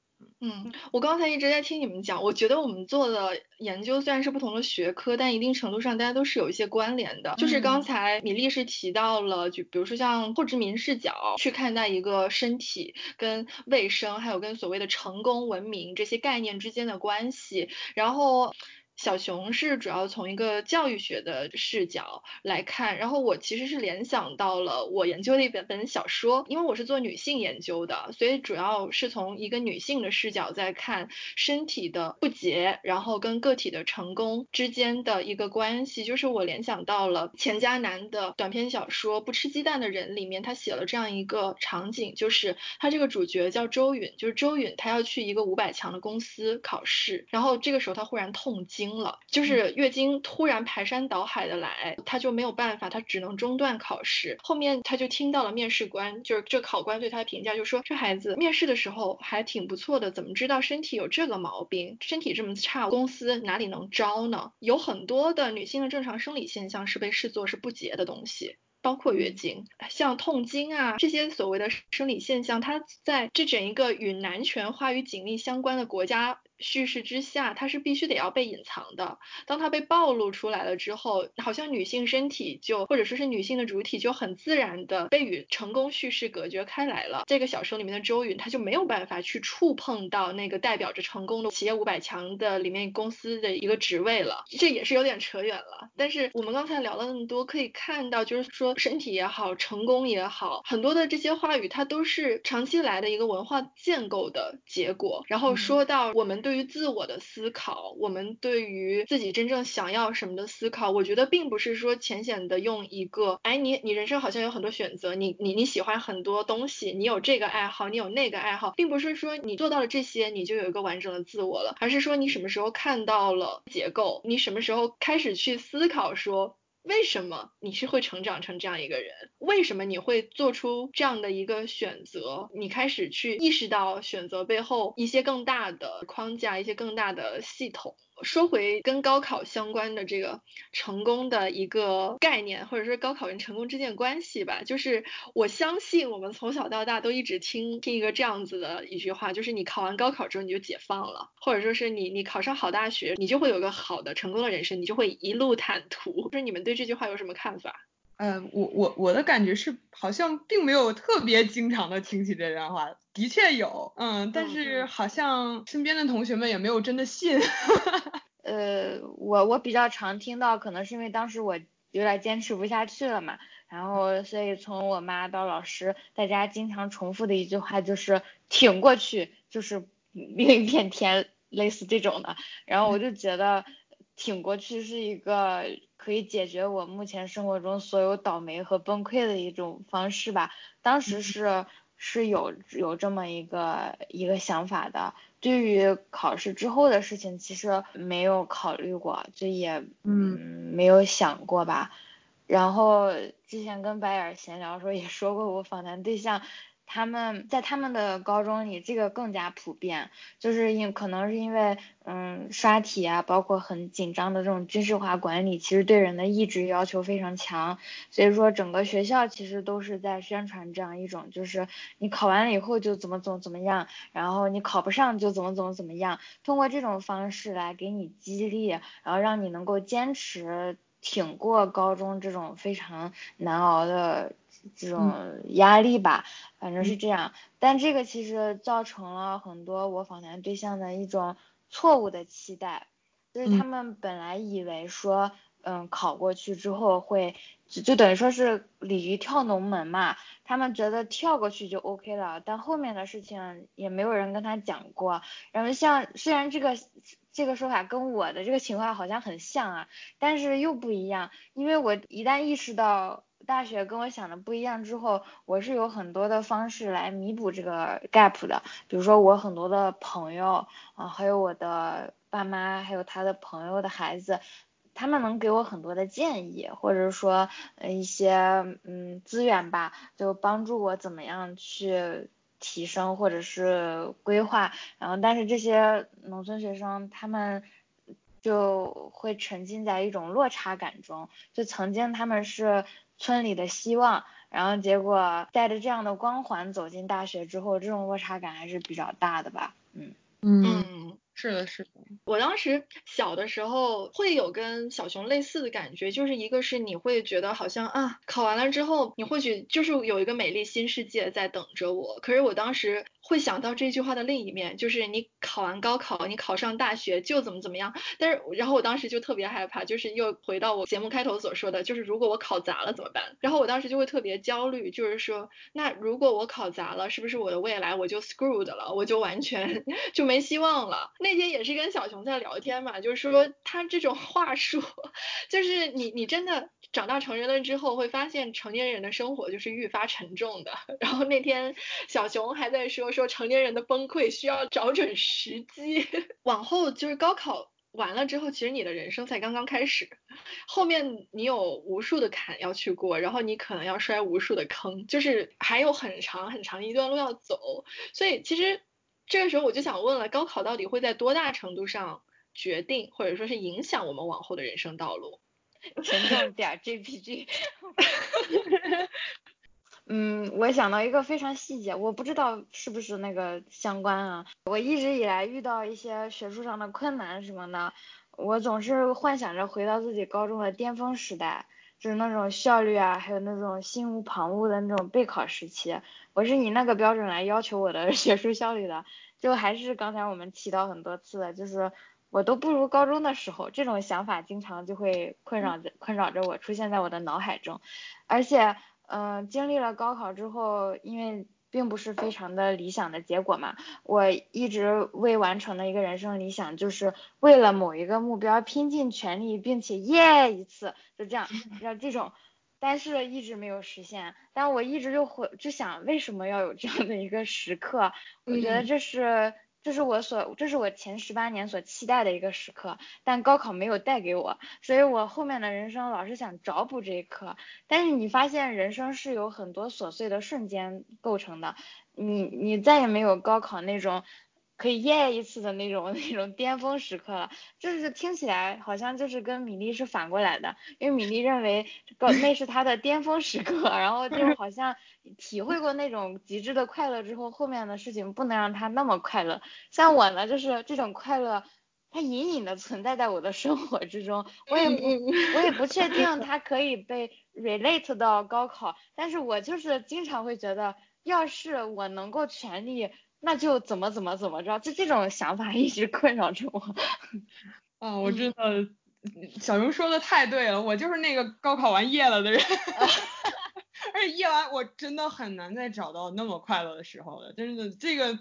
我刚才一直在听你们讲，我觉得我们做的研究虽然是不同的学科，但一定程度上大家都是有一些关联的。就是刚才米粒是提到了，就比如说像后殖民视角去看待一个身体跟卫生，还有跟所谓的成功、文明这些概念之间的关系，然后。小熊是主要从一个教育学的视角来看，然后我其实是联想到了我研究的一本本小说，因为我是做女性研究的，所以主要是从一个女性的视角在看身体的不洁，然后跟个体的成功之间的一个关系，就是我联想到了钱嘉楠的短篇小说《不吃鸡蛋的人》里面，他写了这样一个场景，就是他这个主角叫周允，就是周允，他要去一个五百强的公司考试，然后这个时候他忽然痛经。经了，就是月经突然排山倒海的来，她就没有办法，她只能中断考试。后面她就听到了面试官，就是这考官对她的评价，就说这孩子面试的时候还挺不错的，怎么知道身体有这个毛病？身体这么差，公司哪里能招呢？有很多的女性的正常生理现象是被视作是不洁的东西。包括月经，像痛经啊这些所谓的生理现象，它在这整一个与男权话语紧密相关的国家叙事之下，它是必须得要被隐藏的。当它被暴露出来了之后，好像女性身体就或者说是女性的主体就很自然的被与成功叙事隔绝开来了。这个小说里面的周允，她就没有办法去触碰到那个代表着成功的企业五百强的里面公司的一个职位了。这也是有点扯远了。但是我们刚才聊了那么多，可以看到就是说。身体也好，成功也好，很多的这些话语，它都是长期来的一个文化建构的结果。然后说到我们对于自我的思考，我们对于自己真正想要什么的思考，我觉得并不是说浅显的用一个，哎，你你人生好像有很多选择，你你你喜欢很多东西，你有这个爱好，你有那个爱好，并不是说你做到了这些，你就有一个完整的自我了，而是说你什么时候看到了结构，你什么时候开始去思考说。为什么你是会成长成这样一个人？为什么你会做出这样的一个选择？你开始去意识到选择背后一些更大的框架，一些更大的系统。说回跟高考相关的这个成功的一个概念，或者说高考跟成功之间的关系吧，就是我相信我们从小到大都一直听听一个这样子的一句话，就是你考完高考之后你就解放了，或者说是你你考上好大学，你就会有个好的成功的人生，你就会一路坦途。就是你们对这句话有什么看法？嗯，我我我的感觉是，好像并没有特别经常的听起这段话，的确有，嗯，但是好像身边的同学们也没有真的信。呃，我我比较常听到，可能是因为当时我有点坚持不下去了嘛，然后所以从我妈到老师，大家经常重复的一句话就是挺过去，就是另一片天，类似这种的，然后我就觉得挺过去是一个。可以解决我目前生活中所有倒霉和崩溃的一种方式吧。当时是是有有这么一个一个想法的。对于考试之后的事情，其实没有考虑过，就也嗯没有想过吧。然后之前跟白眼闲聊的时候也说过，我访谈对象。他们在他们的高中里，这个更加普遍，就是因可能是因为，嗯，刷题啊，包括很紧张的这种军事化管理，其实对人的意志要求非常强，所以说整个学校其实都是在宣传这样一种，就是你考完了以后就怎么怎么怎么样，然后你考不上就怎么怎么怎么样，通过这种方式来给你激励，然后让你能够坚持挺过高中这种非常难熬的。这种压力吧，反正是这样。但这个其实造成了很多我访谈对象的一种错误的期待，就是他们本来以为说，嗯，考过去之后会，就等于说是鲤鱼跳龙门嘛，他们觉得跳过去就 OK 了。但后面的事情也没有人跟他讲过。然后像虽然这个这个说法跟我的这个情况好像很像啊，但是又不一样，因为我一旦意识到。大学跟我想的不一样之后，我是有很多的方式来弥补这个 gap 的，比如说我很多的朋友啊，还有我的爸妈，还有他的朋友的孩子，他们能给我很多的建议，或者说一些嗯资源吧，就帮助我怎么样去提升或者是规划。然后，但是这些农村学生他们就会沉浸在一种落差感中，就曾经他们是。村里的希望，然后结果带着这样的光环走进大学之后，这种落差感还是比较大的吧。嗯嗯，是的，是的。我当时小的时候会有跟小熊类似的感觉，就是一个是你会觉得好像啊，考完了之后你或许就是有一个美丽新世界在等着我。可是我当时会想到这句话的另一面，就是你考完高考，你考上大学就怎么怎么样。但是然后我当时就特别害怕，就是又回到我节目开头所说的，就是如果我考砸了怎么办？然后我当时就会特别焦虑，就是说那如果我考砸了，是不是我的未来我就 screwed 了，我就完全 就没希望了？那天也是跟小熊在聊天嘛，就是说他这种话术，就是你你真的长大成人了之后，会发现成年人的生活就是愈发沉重的。然后那天小熊还在说说成年人的崩溃需要找准时机，往后就是高考完了之后，其实你的人生才刚刚开始，后面你有无数的坎要去过，然后你可能要摔无数的坑，就是还有很长很长一段路要走。所以其实这个时候我就想问了，高考到底会在多大程度上决定或者说是影响我们往后的人生道路？沉重点 JPG。嗯，我想到一个非常细节，我不知道是不是那个相关啊。我一直以来遇到一些学术上的困难什么的，我总是幻想着回到自己高中的巅峰时代，是那种效率啊，还有那种心无旁骛的那种备考时期。我是以那个标准来要求我的 学术效率的，就还是刚才我们提到很多次的，就是我都不如高中的时候，这种想法经常就会困扰着困扰着我，出现在我的脑海中，而且。嗯，经历了高考之后，因为并不是非常的理想的结果嘛，我一直未完成的一个人生理想，就是为了某一个目标拼尽全力，并且耶一次，就这样，让这种，但是一直没有实现。但我一直就会就想，为什么要有这样的一个时刻？我觉得这是。这是我所，这是我前十八年所期待的一个时刻，但高考没有带给我，所以我后面的人生老是想找补这一刻。但是你发现人生是由很多琐碎的瞬间构成的，你你再也没有高考那种。可以耶一次的那种 那种巅峰时刻了，就是听起来好像就是跟米粒是反过来的，因为米粒认为高那是他的巅峰时刻，然后就好像体会过那种极致的快乐之后，后面的事情不能让他那么快乐。像我呢，就是这种快乐，它隐隐的存在在我的生活之中，我也不我也不确定 它可以被 relate 到高考，但是我就是经常会觉得，要是我能够全力。那就怎么怎么怎么着，就这种想法一直困扰着我。啊，我真的，小熊说的太对了，我就是那个高考完夜了的人。而且夜晚我真的很难再找到那么快乐的时候了，真的这个，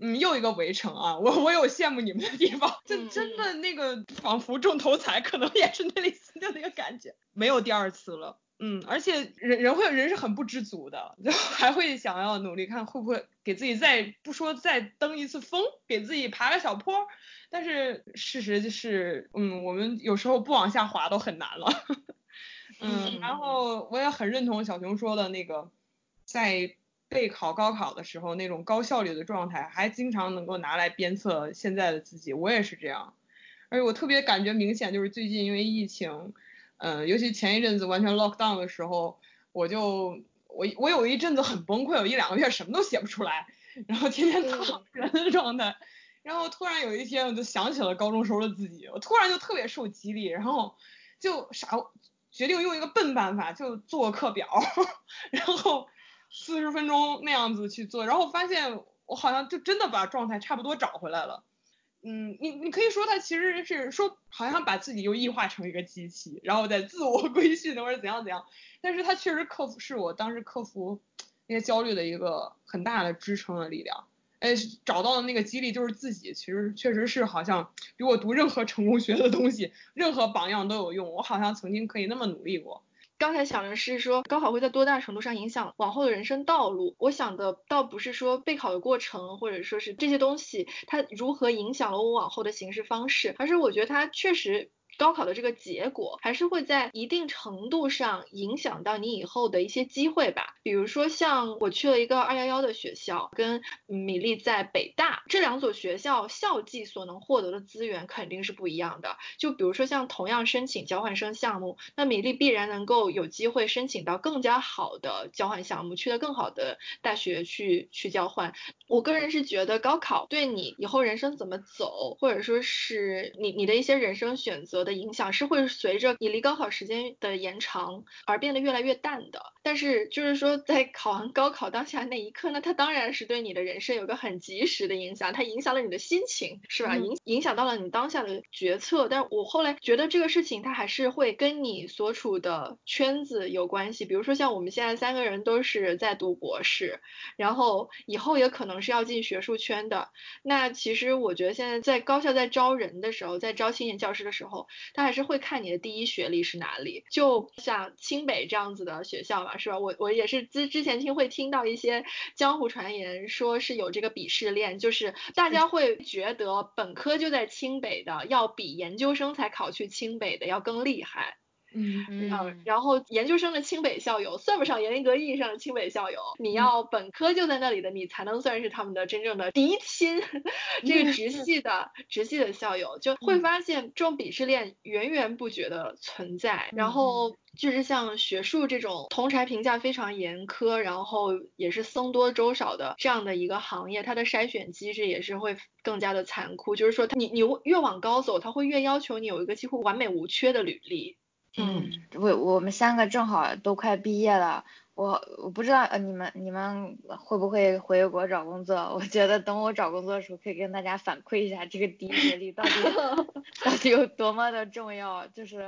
嗯，又一个围城啊，我我有羡慕你们的地方，就真的那个仿佛中头彩，可能也是那类似的那个感觉，没有第二次了。嗯，而且人人会人是很不知足的，就还会想要努力看会不会给自己再不说再登一次峰，给自己爬个小坡。但是事实就是，嗯，我们有时候不往下滑都很难了。嗯，然后我也很认同小熊说的那个，在备考高考的时候那种高效率的状态，还经常能够拿来鞭策现在的自己。我也是这样，而且我特别感觉明显，就是最近因为疫情。嗯，尤其前一阵子完全 lock down 的时候，我就我我有一阵子很崩溃，有一两个月什么都写不出来，然后天天躺着的状态。然后突然有一天，我就想起了高中时候的自己，我突然就特别受激励，然后就啥决定用一个笨办法，就做课表，然后四十分钟那样子去做，然后发现我好像就真的把状态差不多找回来了。嗯，你你可以说他其实是说，好像把自己又异化成一个机器，然后在自我 规训或者怎样怎样，但是他确实克服是我当时克服那些焦虑的一个很大的支撑的力量，哎，找到的那个激励就是自己，其实确实是好像比我读任何成功学的东西，任何榜样都有用，我好像曾经可以那么努力过。刚才想的是说高考会在多大程度上影响往后的人生道路？我想的倒不是说备考的过程，或者说是这些东西它如何影响了我往后的行事方式，而是我觉得它确实高考的这个结果，还是会在一定程度上影响到你以后的一些机会吧。比如说像我去了一个二幺幺的学校，跟米粒在北大这两所学校校际所能获得的资源肯定是不一样的。就比如说像同样申请交换生项目，那米粒必然能够有机会申请到更加好的交换项目，去到更好的大学去去交换。我个人是觉得高考对你以后人生怎么走，或者说是你你的一些人生选择的影响，是会随着你离高考时间的延长而变得越来越淡的。但是就是说，在考完高考当下那一刻，那它当然是对你的人生有个很及时的影响，它影响了你的心情，是吧？影影响到了你当下的决策。但我后来觉得这个事情它还是会跟你所处的圈子有关系。比如说像我们现在三个人都是在读博士，然后以后也可能是要进学术圈的。那其实我觉得现在在高校在招人的时候，在招青年教师的时候，他还是会看你的第一学历是哪里。就像清北这样子的学校嘛，是吧？我我也是之之前听会听到一些江湖传言，说是有这个鄙视链，就是大家会觉得本科就在清北的，要比研究生才考去清北的要更厉害。嗯嗯，然后研究生的清北校友算不上严格意义上的清北校友，你要本科就在那里的，你才能算是他们的真正的嫡亲，这个直 系的直系的校友，就会发现这种鄙视链源源不绝的存在。然后就是像学术这种同柴评价非常严苛，然后也是僧多粥少的这样的一个行业，它的筛选机制也是会更加的残酷。就是说，你你越往高走，他会越要求你有一个几乎完美无缺的履历。嗯，我我们三个正好都快毕业了，我我不知道呃你们你们会不会回国找工作？我觉得等我找工作的时候，可以跟大家反馈一下这个第一学历到底 到底有多么的重要。就是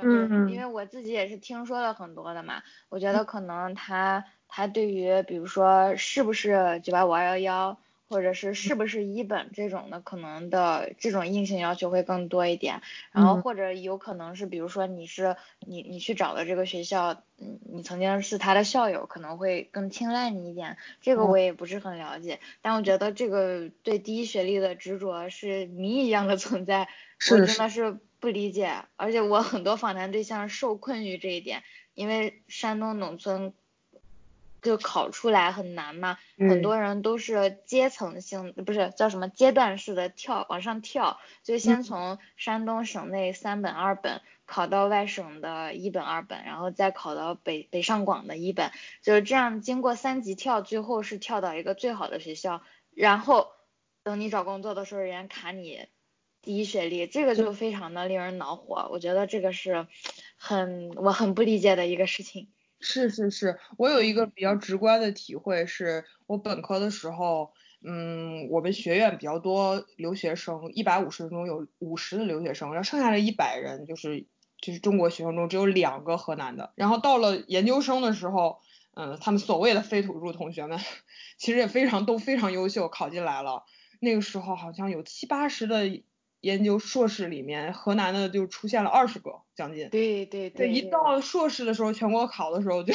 因为我自己也是听说了很多的嘛，我觉得可能他他对于比如说是不是九八五二幺幺。或者是是不是一本这种的，可能的这种硬性要求会更多一点，然后或者有可能是，比如说你是你你去找的这个学校，嗯，你曾经是他的校友，可能会更青睐你一点，这个我也不是很了解，但我觉得这个对第一学历的执着是谜一样的存在，我真的是不理解，而且我很多访谈对象受困于这一点，因为山东农村。就考出来很难嘛，很多人都是阶层性，不是叫什么阶段式的跳往上跳，就先从山东省内三本二本考到外省的一本二本，然后再考到北北上广的一本，就是这样经过三级跳，最后是跳到一个最好的学校，然后等你找工作的时候，人家卡你第一学历，这个就非常的令人恼火，我觉得这个是很我很不理解的一个事情。是是是，我有一个比较直观的体会，是我本科的时候，嗯，我们学院比较多留学生，一百五十人中有五十的留学生，然后剩下的一百人就是就是中国学生中只有两个河南的。然后到了研究生的时候，嗯，他们所谓的非土著同学们，其实也非常都非常优秀，考进来了。那个时候好像有七八十的。研究硕士里面，河南的就出现了二十个将近。对对对。一到硕士的时候，全国考的时候就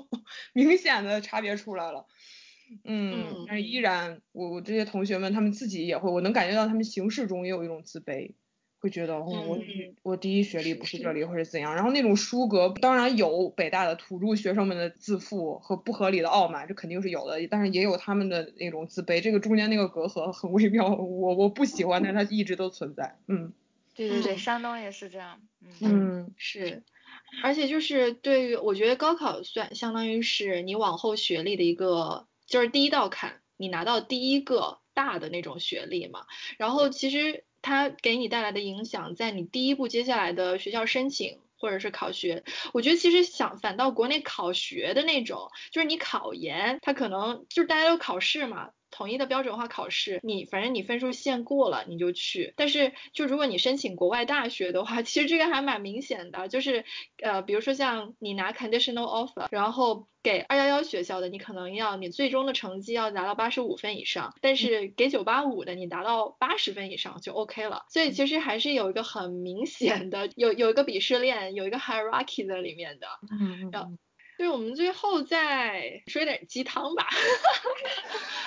明显的差别出来了。嗯。但是依然，我我这些同学们他们自己也会，我能感觉到他们形式中也有一种自卑。会觉得我我第一学历不是这里或者怎样，然后那种书格当然有北大的土著学生们的自负和不合理的傲慢，这肯定是有的，但是也有他们的那种自卑，这个中间那个隔阂很微妙，我我不喜欢，但是它一直都存在，嗯，对对对，山东也是这样，嗯。是，而且就是对于我觉得高考算相当于是你往后学历的一个就是第一道坎，你拿到第一个大的那种学历嘛，然后其实。它给你带来的影响，在你第一步接下来的学校申请或者是考学，我觉得其实想反倒国内考学的那种，就是你考研，它可能就是大家都考试嘛。统一的标准化考试，你反正你分数线过了你就去。但是就如果你申请国外大学的话，其实这个还蛮明显的，就是呃，比如说像你拿 conditional offer，然后给二幺幺学校的，你可能要你最终的成绩要达到八十五分以上，但是给九八五的你达到八十分以上就 OK 了。所以其实还是有一个很明显的有有一个鄙视链，有一个 hierarchy 在里面的。嗯嗯。对，我们最后再说点鸡汤吧。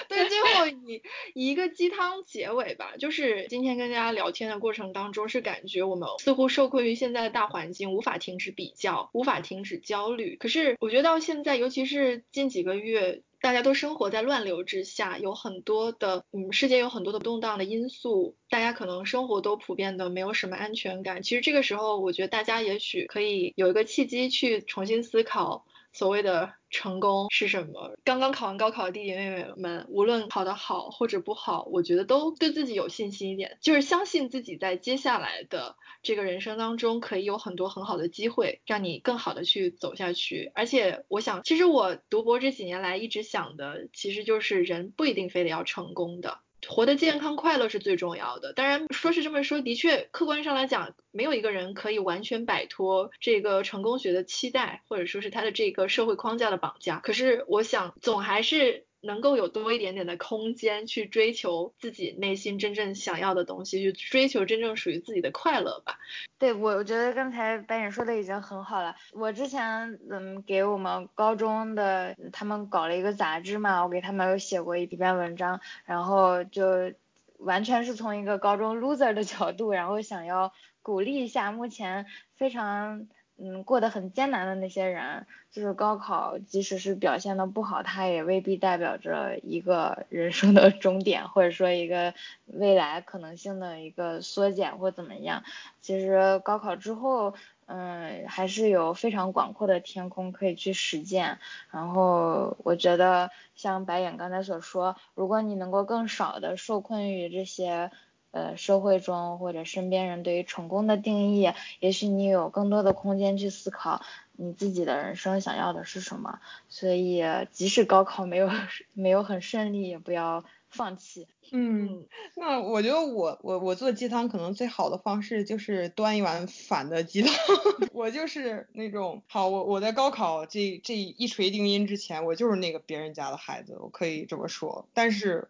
对，最后以以一个鸡汤结尾吧。就是今天跟大家聊天的过程当中，是感觉我们似乎受困于现在的大环境，无法停止比较，无法停止焦虑。可是我觉得到现在，尤其是近几个月。大家都生活在乱流之下，有很多的，嗯，世界有很多的动荡的因素，大家可能生活都普遍的没有什么安全感。其实这个时候，我觉得大家也许可以有一个契机去重新思考。所谓的成功是什么？刚刚考完高考的弟弟妹妹们，无论考得好或者不好，我觉得都对自己有信心一点，就是相信自己在接下来的这个人生当中，可以有很多很好的机会，让你更好的去走下去。而且，我想，其实我读博这几年来一直想的，其实就是人不一定非得要成功的。活得健康快乐是最重要的。当然，说是这么说，的确，客观上来讲，没有一个人可以完全摆脱这个成功学的期待，或者说是他的这个社会框架的绑架。可是，我想，总还是。能够有多一点点的空间去追求自己内心真正想要的东西，去追求真正属于自己的快乐吧。对我，我觉得刚才白眼说的已经很好了。我之前嗯给我们高中的他们搞了一个杂志嘛，我给他们有写过一篇文章，然后就完全是从一个高中 loser 的角度，然后想要鼓励一下目前非常。嗯，过得很艰难的那些人，就是高考，即使是表现的不好，他也未必代表着一个 人生的终点，或者说一个未来可能性的一个缩减或怎么样。其实高考之后，嗯，还是有非常广阔的天空可以去实践。然后我觉得，像白眼刚才所说，如果你能够更少的受困于这些。呃，社会中或者身边人对于成功的定义，也许你有更多的空间去思考你自己的人生想要的是什么。所以，即使高考没有没有很顺利，也不要放弃。嗯，那我觉得我我我做鸡汤可能最好的方式就是端一碗反的鸡汤。我就是那种好，我我在高考这这一锤定音之前，我就是那个别人家的孩子，我可以这么说。但是。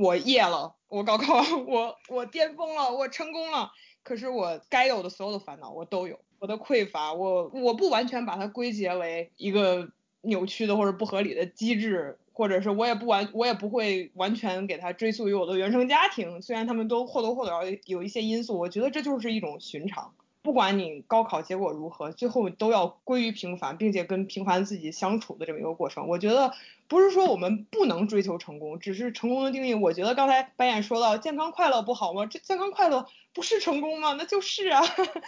我业了，我高考，我我巅峰了，我成功了。可是我该有的所有的烦恼我都有，我的匮乏，我我不完全把它归结为一个扭曲的或者不合理的机制，或者是我也不完，我也不会完全给它追溯于我的原生家庭，虽然他们都或多或少有一些因素，我觉得这就是一种寻常。不管你高考结果如何，最后都要归于平凡，并且跟平凡自己相处的这么一个过程。我觉得不是说我们不能追求成功，只是成功的定义。我觉得刚才白眼说到健康快乐不好吗？这健康快乐不是成功吗？那就是啊。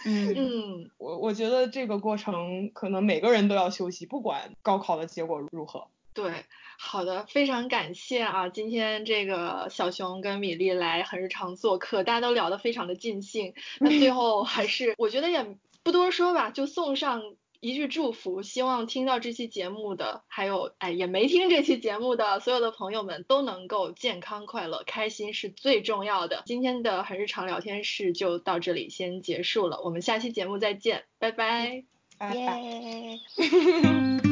嗯 嗯，我我觉得这个过程可能每个人都要休息，不管高考的结果如何。对，好的，非常感谢啊，今天这个小熊跟米粒来很日常做客，大家都聊得非常的尽兴。那最 后还是我觉得也不多说吧，就送上一句祝福，希望听到这期节目的，还有哎也没听这期节目的所有的朋友们都能够健康快乐，开心是最重要的。今天的很日常聊天室就到这里先结束了，我们下期节目再见，拜拜，拜拜。